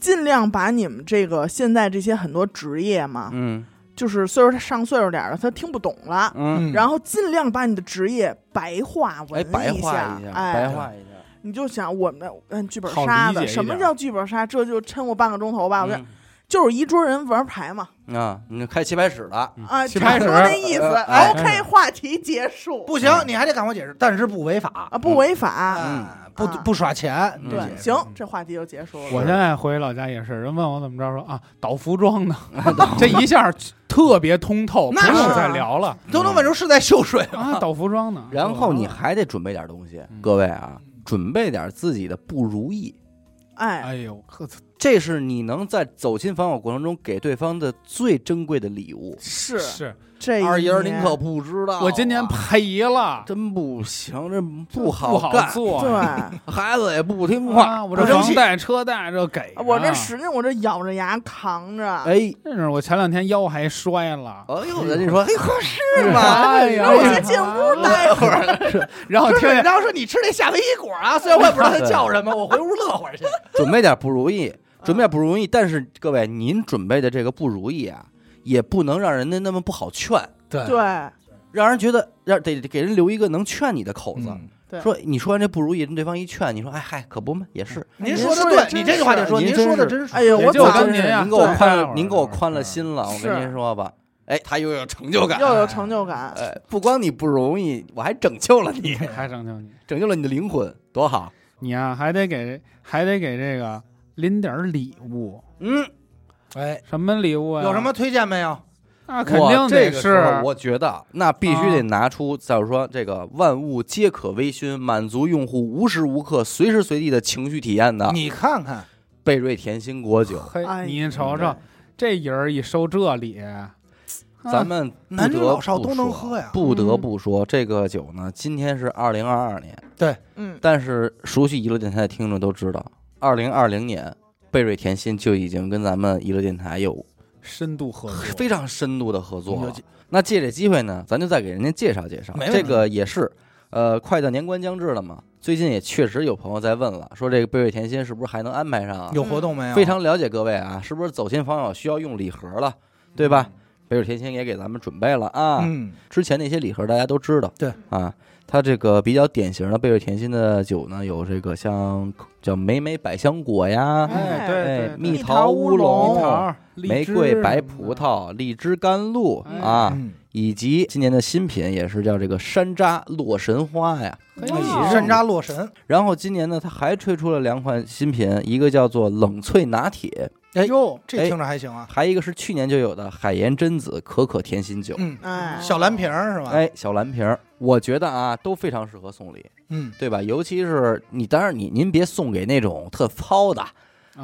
尽量把你们这个现在这些很多职业嘛，嗯就是岁数上岁数点儿的，他听不懂了。嗯，然后尽量把你的职业白话文哎，白话下，一下，哎，白话一下。你就想我们嗯剧本好杀的，理解一什么叫剧本杀？这就抻我半个钟头吧，我觉得嗯就是一桌人玩牌嘛，啊，你开棋牌室的，啊，棋牌室差不多那意思。哎 OK，话题结束。不行，你还得赶快解释，但是不违法。啊，不违法。嗯啊，不啊。不耍钱。嗯。对行，这话题就结束了。我现在回老家也是，人问我怎么着，说啊倒服装呢，这一下特别通透，不那用是再聊了。都能问出是在秀水吗？啊，倒服装呢。然后你还得准备点东西，嗯。各位啊，准备点自己的不如意，哎，哎呦，呵这是你能在走亲访友过程中给对方的最珍贵的礼物。是是这二爷您可不知道啊，我今年赔了，真不行，这不不好干，做。对，孩子也不听话。啊，我这房贷、车贷这给着，我这使劲，我这咬着牙扛着。哎，真是我前两天腰还摔了，哎呦，人家说，嘿，合适是吗？哎呀让我先进屋待会儿。然后听见然后说你吃那夏威夷果啊，虽然我也不知道它叫什么，我回屋乐会儿去。准备点不容易，准备点不容易。但是各位，您准备的这个不如意啊，也不能让人家那么不好劝，对对让人觉得让得得给人留一个能劝你的口子。嗯对，说你说完这不如意，人对方一劝，你说哎嗨，可不嘛，也是。您您说的对，你这句话就说，您说的真是。哎呦，我就跟您呀您给我宽您给我宽了心了。我跟您说吧，哎，他又有成就感，又有成就感。哎，不光你不容易，我还拯救了你，还拯救你，拯救了你的灵魂，多好。你呀、还得给还得给这个拎点儿礼物，嗯，哎，什么礼物呀？有什么推荐没有？那肯定得这个是。我觉得那必须得拿出，假如说这个万物皆可微醺，满足用户无时无刻、随时随地的情绪体验的你看看，贝瑞甜心果酒。嘿哎，你瞅瞅，这人儿一收这礼，啊咱们男女老少都能喝呀。不得嗯不说，这个酒呢，今天是二零二二年，对。嗯，但是熟悉娱乐电台的听众都知道，二零二零年贝瑞甜心就已经跟咱们娱乐电台有深度合作，非常深度的合作了。那借这机会呢，咱就再给人家介绍介绍。这个也是，呃，快到年关将至了嘛，最近也确实有朋友在问了，说这个贝瑞甜心是不是还能安排上啊？有活动没有？非常了解各位啊，是不是走亲访友需要用礼盒了，对吧？贝瑞甜心也给咱们准备了啊。嗯，之前那些礼盒大家都知道，对啊，它这个比较典型的贝瑞甜心的酒呢，有这个像叫莓莓百香果呀，哎，对对对，蜜蜜桃乌乌龙玫瑰白葡萄、荔枝甘露哎啊，嗯以及今年的新品也是叫这个山楂洛神花呀。山楂洛神，然后今年呢，它还推出了两款新品，一个叫做冷萃拿铁，哎呦，这听着还行啊。还一个是去年就有的海盐榛子可可甜心酒。嗯，哎，小蓝瓶儿是吧？哎，小蓝瓶儿，我觉得啊，都非常适合送礼，嗯，对吧？尤其是你，当然你您别送给那种特糙的、啊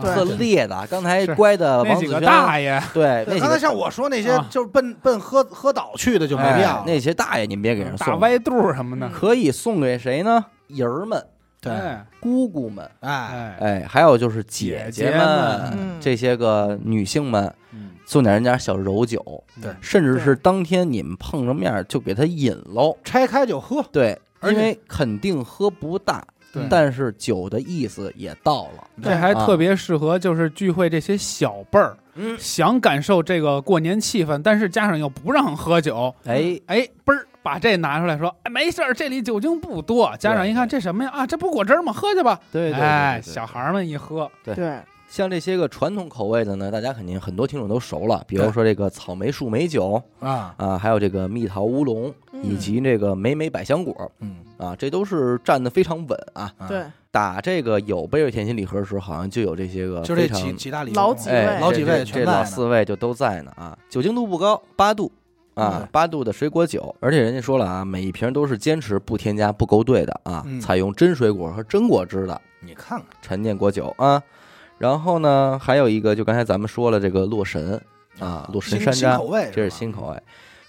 特烈的。刚才乖的那几个王子轩，大爷，对，那刚才像我说那些啊就是奔奔喝喝倒去的就没必要那些大爷您别给人送，大歪肚儿什么的，可以送给谁呢？爷儿们、对，哎。姑姑们，哎，哎，哎，还有就是姐姐们这些个女性们，嗯。送点人家小柔酒，对。甚至是当天你们碰着面儿就给他饮喽，拆开就喝。对，而且因为肯定喝不大，对。但是酒的意思也到了，这还啊。特别适合就是聚会这些小辈儿，嗯，想感受这个过年气氛，但是加上又不让喝酒，哎，哎，嘣儿把这拿出来说，哎，没事儿，这里酒精不多。家长一看这什么呀？啊，这不果汁儿吗？喝去吧。对对对哎，对对小孩儿们一喝，对，像这些个传统口味的呢，大家肯定很多听众都熟了，比如说这个草莓树莓酒啊，啊，还有这个蜜桃乌龙，嗯以及这个美美百香果嗯，啊，这都是站得非常稳啊。啊对，打这个有贝瑞甜心礼盒的时候，好像就有这些个就这几几大礼老几哎，位老几位这老四位就都在呢啊，酒精度不高，八度啊嗯，八度的水果酒，而且人家说了啊，每一瓶都是坚持不添加不勾兑的啊，嗯采用真水果和真果汁的你看看，陈年果酒啊。然后呢，还有一个就刚才咱们说了这个洛神啊，洛神山楂这是新口味。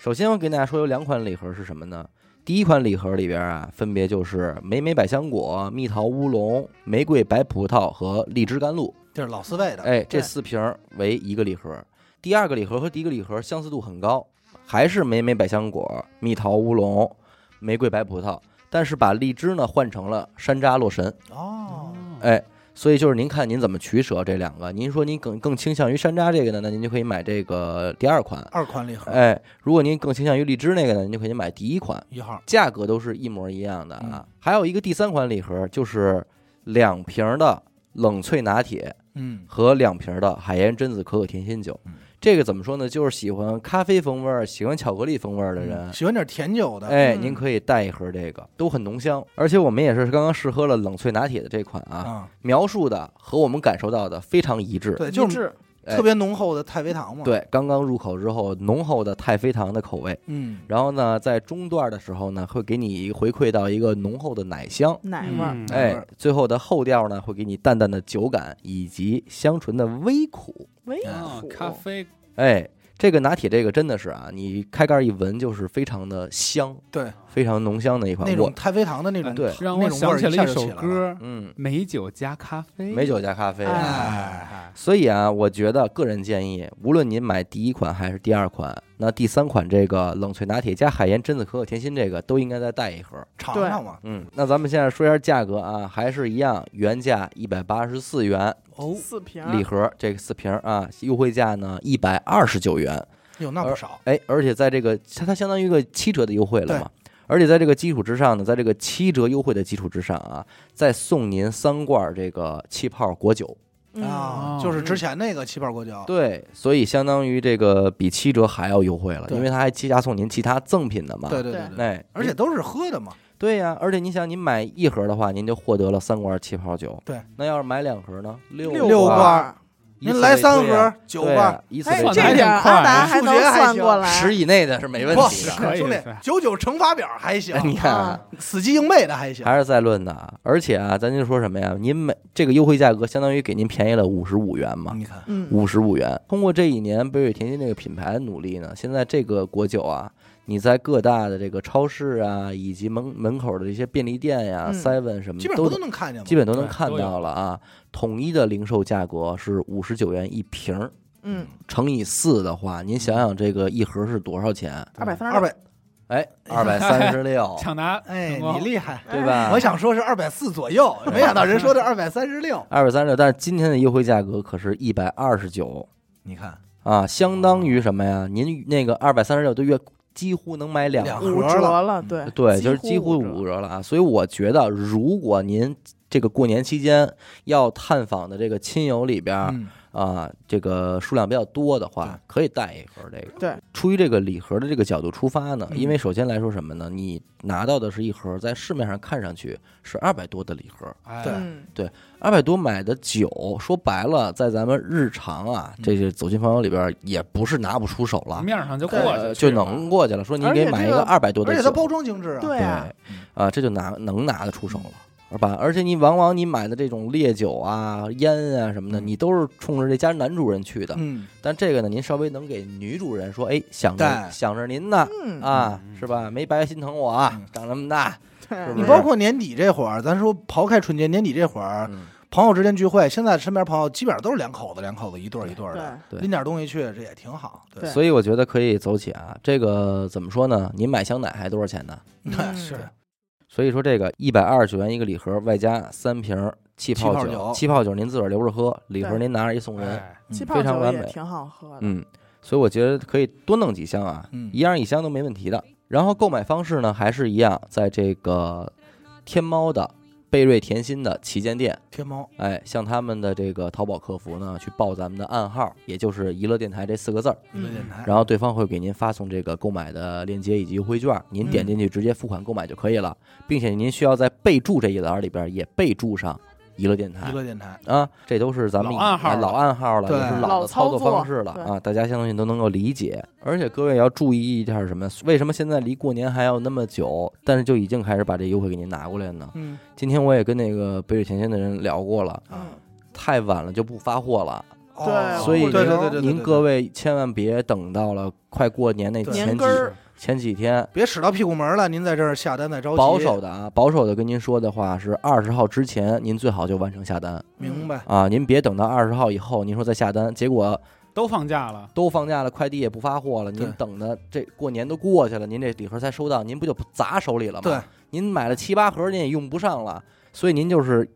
首先我跟大家说有两款礼盒是什么呢？第一款礼盒里边啊，分别就是莓莓百香果、蜜桃乌龙、玫瑰白葡萄和荔枝甘露。这是老四味的。哎，这四瓶儿为一个礼盒。第二个礼盒和第一个礼盒相似度很高，还是莓莓百香果、蜜桃乌龙、玫瑰白葡萄，但是把荔枝呢换成了山楂洛神。哦，哎，所以就是您看您怎么取舍这两个。您说您更更倾向于山楂这个呢，那您就可以买这个第二款。二款礼盒，哎，如果您更倾向于荔枝那个呢，您就可以买第一款，一号，价格都是一模一样的啊。嗯还有一个第三款礼盒，就是两瓶的冷萃拿铁，嗯，和两瓶的海盐榛子可可甜心酒嗯。这个怎么说呢？就是喜欢咖啡风味儿、喜欢巧克力风味儿的人，喜欢点甜酒的，哎，嗯您可以带一盒这个，都很浓香。而且我们也是刚刚试喝了冷萃拿铁的这款啊，啊，描述的和我们感受到的非常一致。对，就是一致哎特别浓厚的太妃糖嘛。，对，刚刚入口之后，浓厚的太妃糖的口味。嗯，然后呢，在中段的时候呢，会给你回馈到一个浓厚的奶香。奶味哎，最后的后调呢，会给你淡淡的酒感以及香醇的微苦。微啊苦，咖啡，哎，这个拿铁这个真的是啊，你开盖一闻就是非常的香，对，非常浓香的一款。我那种太妃糖的那种，对。让我想起了一首歌，嗯，美酒加咖啡，美酒加咖啡。哎。哎，所以啊，我觉得个人建议，无论您买第一款还是第二款，那第三款这个冷萃拿铁加海盐榛子可可甜心这个都应该再带一盒。尝尝嘛。嗯，那咱们现在说一下价格啊，还是一样，原价一百八十四元哦，四瓶礼盒，这个四瓶啊，优惠价呢一百二十九元。有，那不少。哎，而且在这个它它相当于一个七折的优惠了嘛。而且在这个基础之上呢，在这个七折优惠的基础之上啊，再送您三罐这个气泡果酒。嗯啊，哦就是之前那个气泡果酒，对，所以相当于这个比七折还要优惠了，对因为它还加送您其他赠品的嘛。对对对对，哎，而且都是喝的嘛。对呀、而且你想，您买一盒的话，您就获得了三罐气泡酒。对，那要是买两盒呢？六六罐您来三盒九罐对啊，以此哎，类算得还这点阿达还能数学算过来，十以内的是没问题的。可以兄弟，九九乘法表还行，你看啊，死记硬背的还行。还是在论的啊，而且啊，咱就说什么呀？您每这个优惠价格相当于给您便宜了五十五元嘛，你看，嗯，五十五元。通过这一年北水甜心这个品牌的努力呢，现在这个果酒啊，你在各大的这个超市啊，以及门门口的这些便利店呀、嗯 seven 什么基本都都能看见。基本都能看到了啊。统一的零售价格是五十九元一瓶儿，嗯，乘以四的话，您想想这个一盒是多少钱？二百三十二百，哎，二百三十六，抢答哎，你厉害。对吧？我想说是二百四左右，没想到人说的二百三十六。二百三十六，但是今天的优惠价格可是一百二十九你看，啊，相当于什么呀？您那个二百三十六，都约几乎能买两两盒五盒了。折了，对对，就是几乎五折。了啊。所以我觉得，如果您这个过年期间要探访的这个亲友里边嗯，啊，这个数量比较多的话，可以带一盒这个。对，出于这个礼盒的这个角度出发呢，嗯。因为首先来说什么呢？你拿到的是一盒在市面上看上去是二百多的礼盒，哎。对。嗯，二百多买的酒，说白了，在咱们日常啊，嗯。这些走进朋友里边也不是拿不出手了，面上就过呃去就能过去了。说你给买一个这个二百多的酒，而且它包装精致啊。对。啊，啊，这就拿能拿得出手了。是吧？而且你往往你买的这种烈酒啊、烟啊什么的，嗯你都是冲着这家男主人去的。嗯，但这个呢，您稍微能给女主人说，哎，想着想着您呢嗯，啊嗯，是吧？没白心疼我啊嗯，长这么大。是不是你包括年底这会儿，咱说刨开春节，年底这会儿，嗯，朋友之间聚会，现在身边朋友基本上都是两口子，两口子一对儿一对儿的，拎点东西去，这也挺好。对对所以我觉得可以走起啊。这个怎么说呢？您买香奶还多少钱呢？嗯是所以说这个一百二十九元一个礼盒，外加三瓶气泡酒，气泡酒气泡酒您自个儿留着喝，礼盒您拿着一送人。非常完美酒也挺好喝的，嗯，所以我觉得可以多弄几箱啊，嗯一样一箱都没问题的。然后购买方式呢，还是一样，在这个天猫的贝瑞甜心的旗舰店，天猫，哎，向他们的这个淘宝客服呢去报咱们的暗号，也就是“娱乐电台”这四个字儿，娱乐电台，然后对方会给您发送这个购买的链接以及优惠券，您点进去直接付款购买就可以了，并且您需要在备注这一栏里边也备注上“娱乐电台娱”乐电台，啊，这都是咱们老暗号老暗号了，也是老的操作方式了啊，大家相信都能够理解。而且各位也要注意一下什么？为什么现在离过年还有那么久，但是就已经开始把这优惠给您拿过来呢？嗯今天我也跟那个北水前线的人聊过了，嗯，太晚了就不发货了，对哦所以对对对对，对您各位千万别等到了快过年那前几前几天。别使到屁股门了，您在这儿下单再着急，保守的啊，保守的跟您说的话是二十号之前，您最好就完成下单明白？啊，您别等到二十号以后，您说再下单，结果都放假了，都放假了，快递也不发货了，您等的这过年都过去了，您这礼盒才收到，您不就砸手里了吗？对，您买了七八盒，您也用不上了，所以您就是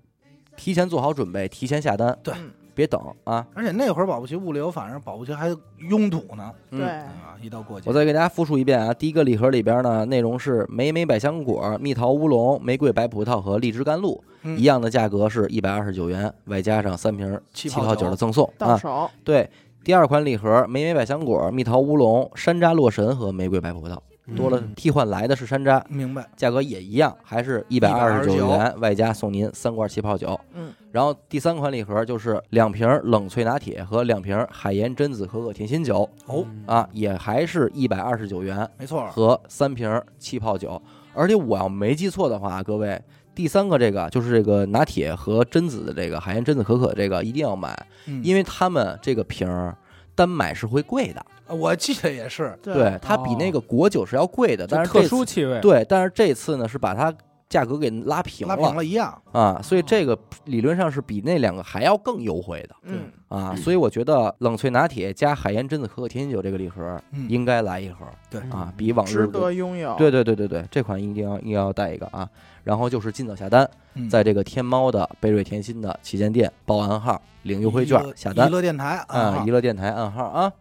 提前做好准备，提前下单，对嗯别等啊。而且那会儿保不齐物流，反正保不齐还拥堵呢，嗯对，啊，一到过节，我再给大家复述一遍啊，第一个礼盒里边呢，内容是莓莓百香果、蜜桃乌龙、玫瑰白葡萄和荔枝甘露，嗯一样的价格是一百二十九元，外加上三瓶气泡酒气泡酒的赠送啊。到手，对，第二款礼盒莓莓百香果、蜜桃乌龙、山楂洛神和玫瑰白葡萄，多了嗯替换来的是山楂，明白？价格也一样，还是一百二十九元，外加送您三罐气泡酒。嗯，然后第三款礼盒就是两瓶冷萃拿铁和两瓶海盐榛子可可甜心酒哦，嗯啊，也还是一百二十九元没错，和三瓶气泡酒。而且我要没记错的话，各位。第三个这个就是这个拿铁和榛子的这个海盐榛子可可这个一定要买，嗯因为他们这个瓶儿单买是会贵的，我记得也是，对，它比那个果酒是要贵的，但是特殊气味，对，但是这次呢是把它价格给拉平拉平了一样。啊，所以这个理论上是比那两个还要更优惠的嗯，啊，所以我觉得冷萃拿铁加海盐榛子可可甜心酒这个礼盒嗯应该来一盒对啊，比往日值得拥有。对对对对对，这款一定要一定要带一个啊。然后就是尽早下单，嗯在这个天猫的贝瑞甜心的旗舰店报暗号领优惠券下单娱乐电台啊，娱乐电台暗号啊。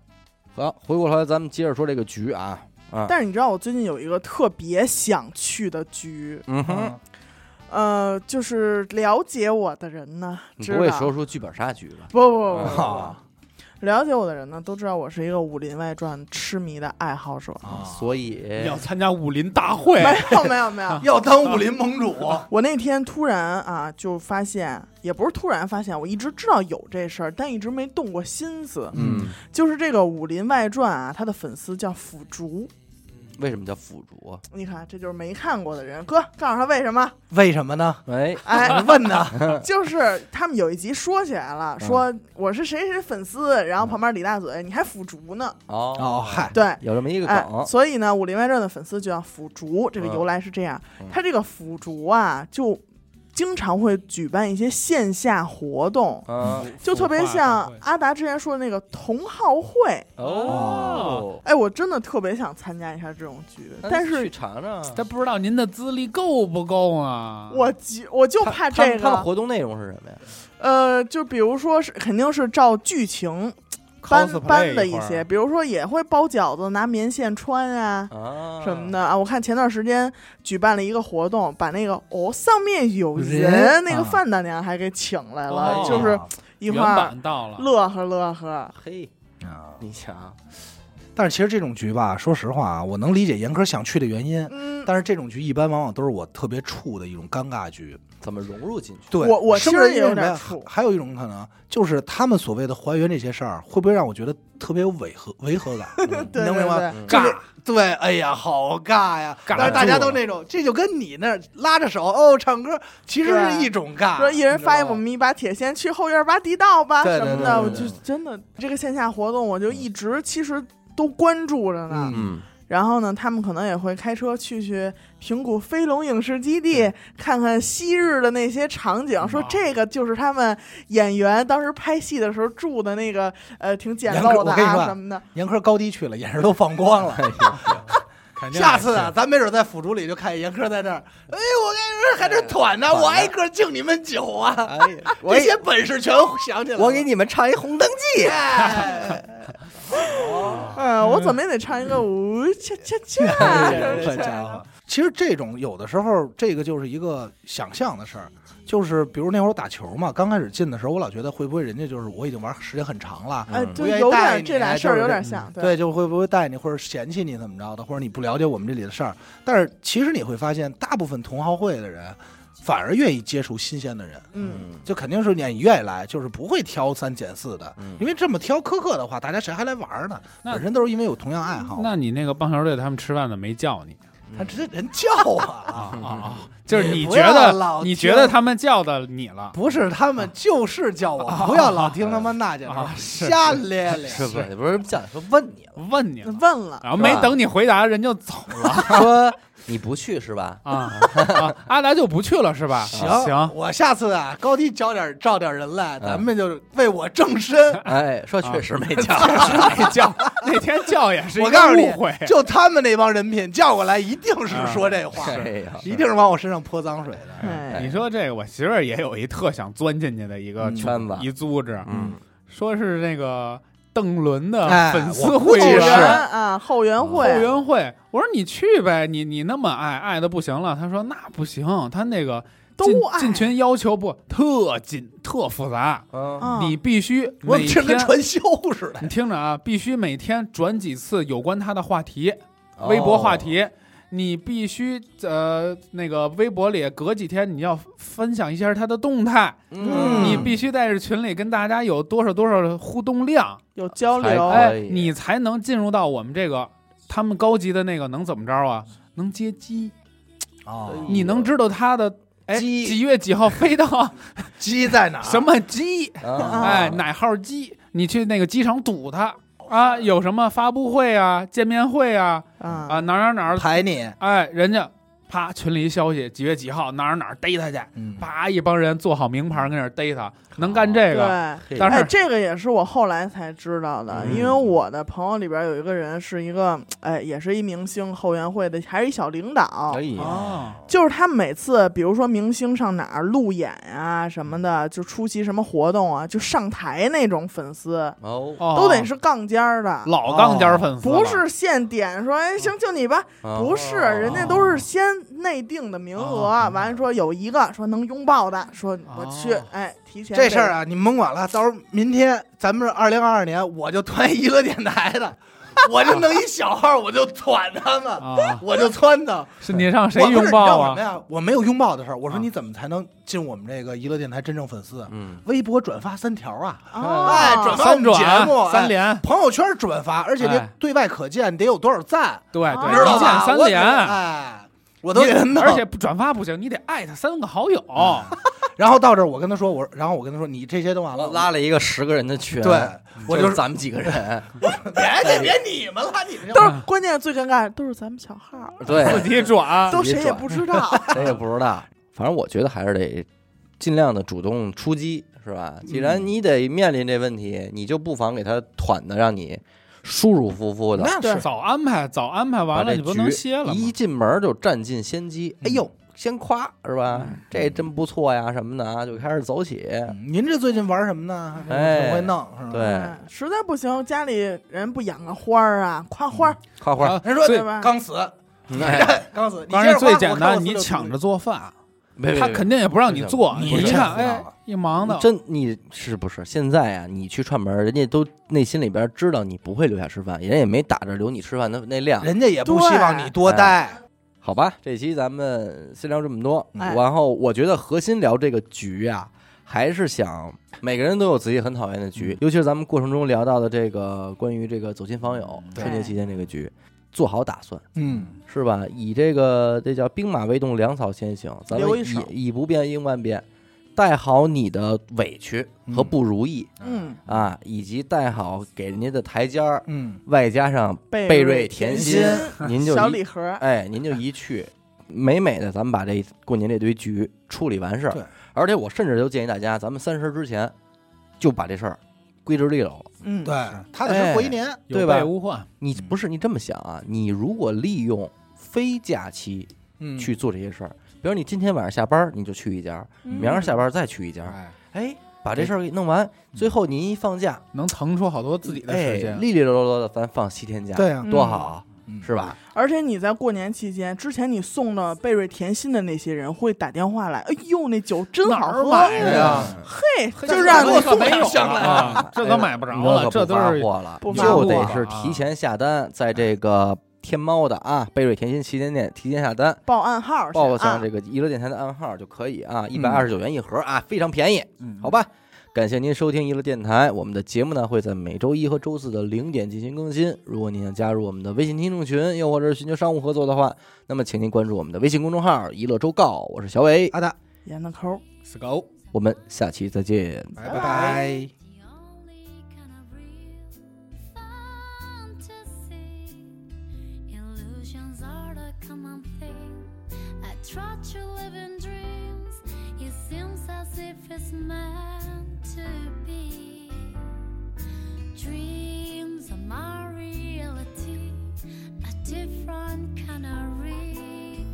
好，回过头来咱们接着说这个局啊啊，但是你知道我最近有一个特别想去的局，嗯哼，嗯，呃，就是了解我的人呢，知道你不会说出剧本杀局吧？不不不不不。啊。不，了解我的人呢都知道我是一个《武林外传》痴迷的爱好者。啊，所以要参加武林大会，没有没有没有，要当武林盟主，我那天突然啊就发现，也不是突然发现，我一直知道有这事儿，但一直没动过心思。嗯，就是这个《武林外传》啊，他的粉丝叫腐竹。为什么叫腐竹啊？你看，这就是没看过的人。哥，告诉他为什么？为什么呢？哎，哎，问呢？就是他们有一集说起来了，说我是谁谁粉丝，然后旁边李大嘴，你还腐竹呢？哦哦，嗨，对，有这么一个哎，梗，所以呢，《武林外传》的粉丝就叫腐竹，这个嗯由来是这样嗯。他这个腐竹啊，就经常会举办一些线下活动，嗯，就特别像阿达之前说的那个同好会。哦，哎，我真的特别想参加一下这种局，但去是尝尝。他不知道您的资历够不够啊？我急，我就怕这他们他们个。活动内容是什么呀？呃，就比如说是，肯定是照剧情搬搬的一些，比如说也会包饺子，拿棉线穿啊。啊，什么的啊！我看前段时间举办了一个活动，把那个哦上面有人人那个啊范大娘还给请来了，哦就是一块儿乐呵乐呵。嘿，啊。你瞧，但是其实这种局吧，说实话啊，我能理解严科想去的原因。嗯，但是这种局一般往往都是我特别怵的一种尴尬局。怎么融入进去？对，我我生其实也有点怵还有一种可能就是他们所谓的还原这些事儿，会不会让我觉得特别有违和违和感？嗯对能明白吗？对对，嗯对，哎呀，好尬呀！尬但是大家都那种，这就跟你那儿拉着手哦唱歌，其实是一种尬。说一人发一你知道吗我们一把铁锨，去后院挖地道吧什么的，我就真的这个线下活动，我就一直其实都关注着呢。嗯嗯，然后呢，他们可能也会开车去去平谷飞龙影视基地看看昔日的那些场景，说哦这个就是他们演员当时拍戏的时候住的那个呃挺简陋的啊什么的。严科高低去了，眼神都放光了。下次啊，咱没准在腐竹里就看见严科在这儿，哎，我跟你说还这团呢，我挨个敬你们酒啊，哎呀，我这些本事全想起来了。我给你们唱一红灯记，哎，嗯，我怎么也得唱一个呜恰恰恰哎什么的这家伙，其实这种有的时候，这个就是一个想象的事儿。就是比如那会儿我打球嘛，刚开始进的时候，我老觉得会不会人家就是我已经玩时间很长了，不愿意带你点这俩事儿有点像，对，就会不会带你或者嫌弃你怎么着的，或者你不了解我们这里的事儿。但是其实你会发现，大部分同好会的人反而愿意接触新鲜的人，嗯，就肯定是你你愿意来，就是不会挑三拣四的。嗯因为这么挑苛刻的话，大家谁还来玩呢？那本身都是因为有同样爱好。那你那个棒球队他们吃饭的没叫你他直接人叫啊，啊啊啊！就是你觉得 你觉得他们叫的你了，不是他们就是叫我，不要老听他们那家伙 瞎咧咧。是不是？不是讲说问你了，问你，问了，然后没等你回答，人就走了说你不去是吧？啊啊！阿达就不去了是吧？行。行，我下次啊，高低找点召点人来，咱们就为我正身。哎，说确实没叫，确实没叫。那天叫也是一我告诉你个误会，就他们那帮人品叫过来，一定是说这话，一定是往我身上泼脏水的。哎，你说这个，我媳妇儿也有一特想钻进去的一个嗯圈子一组织，嗯，说是那个邓伦的哎粉丝会员是啊，后援会后，援会。我说你去呗，你你那么爱爱的不行了。他说那不行，他那个都进爱进群要求不特紧特复杂，嗯啊你必须我每天听跟传销似的你。听着啊，必须每天转几次有关他的话题，哦微博话题。你必须呃，那个微博里隔几天你要分享一下他的动态，嗯，你必须在这群里跟大家有多少多少的互动量，有交流，哎，你才能进入到我们这个他们高级的那个能怎么着啊？能接机，哦。你能知道他的哎几月几号飞到？鸡在哪？什么机？啊。哎，哪号机？你去那个机场堵他，啊，有什么发布会啊、见面会啊啊。啊，哪儿哪儿哪儿，排你，哎，人家啪群里一消息，几月几号哪儿哪儿逮他去，嗯，啪一帮人做好名牌跟那儿逮他，能干这个。对。嘿但是哎，这个也是我后来才知道的，嗯。因为我的朋友里边有一个人是一个，哎，也是一明星后援会的，还是一小领导。可。以。哦，就是他每次，比如说明星上哪儿路演啊什么的，就出席什么活动啊，就上台那种粉丝，哦，哦都得是杠尖儿的，老杠尖儿粉丝，不是现点说，哎，行，就你吧，哦。不是，人家都是先内定的名额，哦完了说有一个说能拥抱的，说我去哦，哎，提前啊，这事儿啊，你们甭管了，到时候明天咱们是二零二二年，我就团娱乐电台的，我就弄一小号，我就团他们，啊，我就窜他。是你让谁我不是拥抱啊你知道什么？呀？我没有拥抱的事儿。我说啊你怎么才能进我们这个娱乐电台真正粉丝？嗯，微博转发三条啊，哦哎转发三转节目哎三连，朋友圈转发，而且得哎对外可见，得有多少赞，对哦对，一键知道吧？我三连，哎，我都给他弄。而且不转发不行，你得艾特三个好友。然后到这儿，我跟他说，我然后我跟他说，你这些都完了，拉了一个十个人的群，对，我就就是咱们几个人，别别别你们了，你们都是关键最尴尬的都是咱们小号，对，自己转，都谁也自己转不知道。谁也不知道。反正我觉得还是得尽量的主动出击，是吧？既然你得面临这问题，你就不妨给他团的，让你舒舒服服的，那是早安排，早安排完了，你不能歇了？一进门就占尽先机。哎呦，先夸是吧？嗯这真不错呀，什么的啊，就开始走起。嗯您这最近玩什么呢？哎挺会弄是吧？对哎实在不行，家里人不养个花儿啊，夸花儿，夸夸，啊人说对吧刚死，哎，刚死，你当然最简单，你抢着做饭，他肯定也不让你做。你一看，哎一忙的，真你是不是现在啊？你去串门，人家都内心里边知道你不会留下吃饭，人也没打着留你吃饭的那量，人家也不希望你多待。好吧？这期咱们先聊这么多，哎然后我觉得核心聊这个局啊，还是想每个人都有自己很讨厌的局，尤其是咱们过程中聊到的这个关于这个走亲访友春节期间这个局，做好打算嗯，是吧？以这个这叫兵马未动，粮草先行，咱们以以不变应万变，带好你的委屈和不如意、嗯，啊，以及带好给人家的台阶儿，嗯，外加上贝贝瑞瑞甜心心，您就小礼盒儿，哎，您就一去，美美的，咱们把这过年这堆局处理完事儿对。而且我甚至都建议大家，咱们三十之前就把这事儿归置利落了。嗯，对，踏踏实实过一年。对吧有备无患。你不是你这么想啊？你如果利用非假期嗯，去做这些事儿，比如你今天晚上下班你就去一家，嗯明儿下班再去一家，哎，哎，把这事儿给弄完，最后您一放假，能腾出好多自己的哎时，间。利利落落的咱放七天假，对啊，多好，嗯是吧？而且你在过年期间，之前你送的贝瑞甜心的那些人会打电话来，哎呦，那酒真好喝，呀？嘿，嘿就让你这可没有可没有上来啊，这可买不着了，这都是货了，就得是提前下单，在这个天猫的啊贝瑞甜心旗舰店提前下单，报暗号报上啊。这个娱乐电台的暗号就可以啊，一百二十九元一盒啊，非常便宜，嗯。好吧？感谢您收听娱乐电台，我们的节目呢会在每周一和周四的零点进行更新。如果您想加入我们的微信听众群，又或者是寻求商务合作的话，那么请您关注我们的微信公众号“娱乐周告”，我是小伟，阿达，严的抠儿。死狗，我们下期再见。拜拜 it's meant to be. Dreams are my reality. A different kind of reality.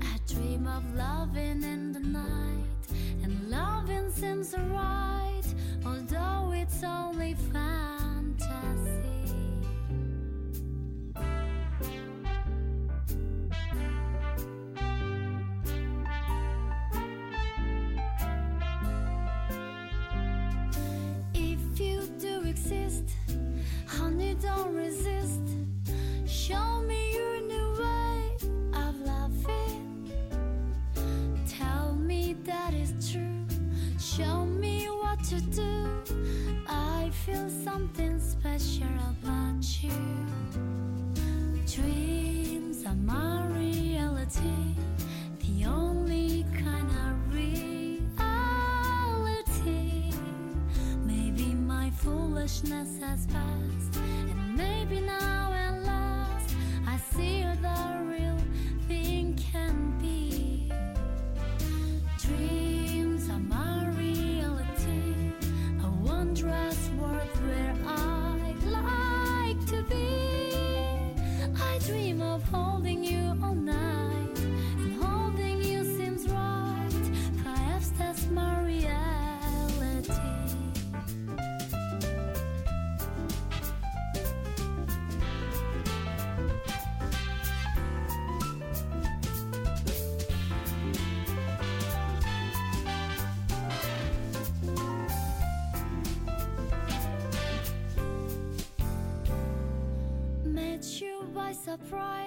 I dream of loving in the night, and loving seems right, although it's only fantasy. past by. Surprise.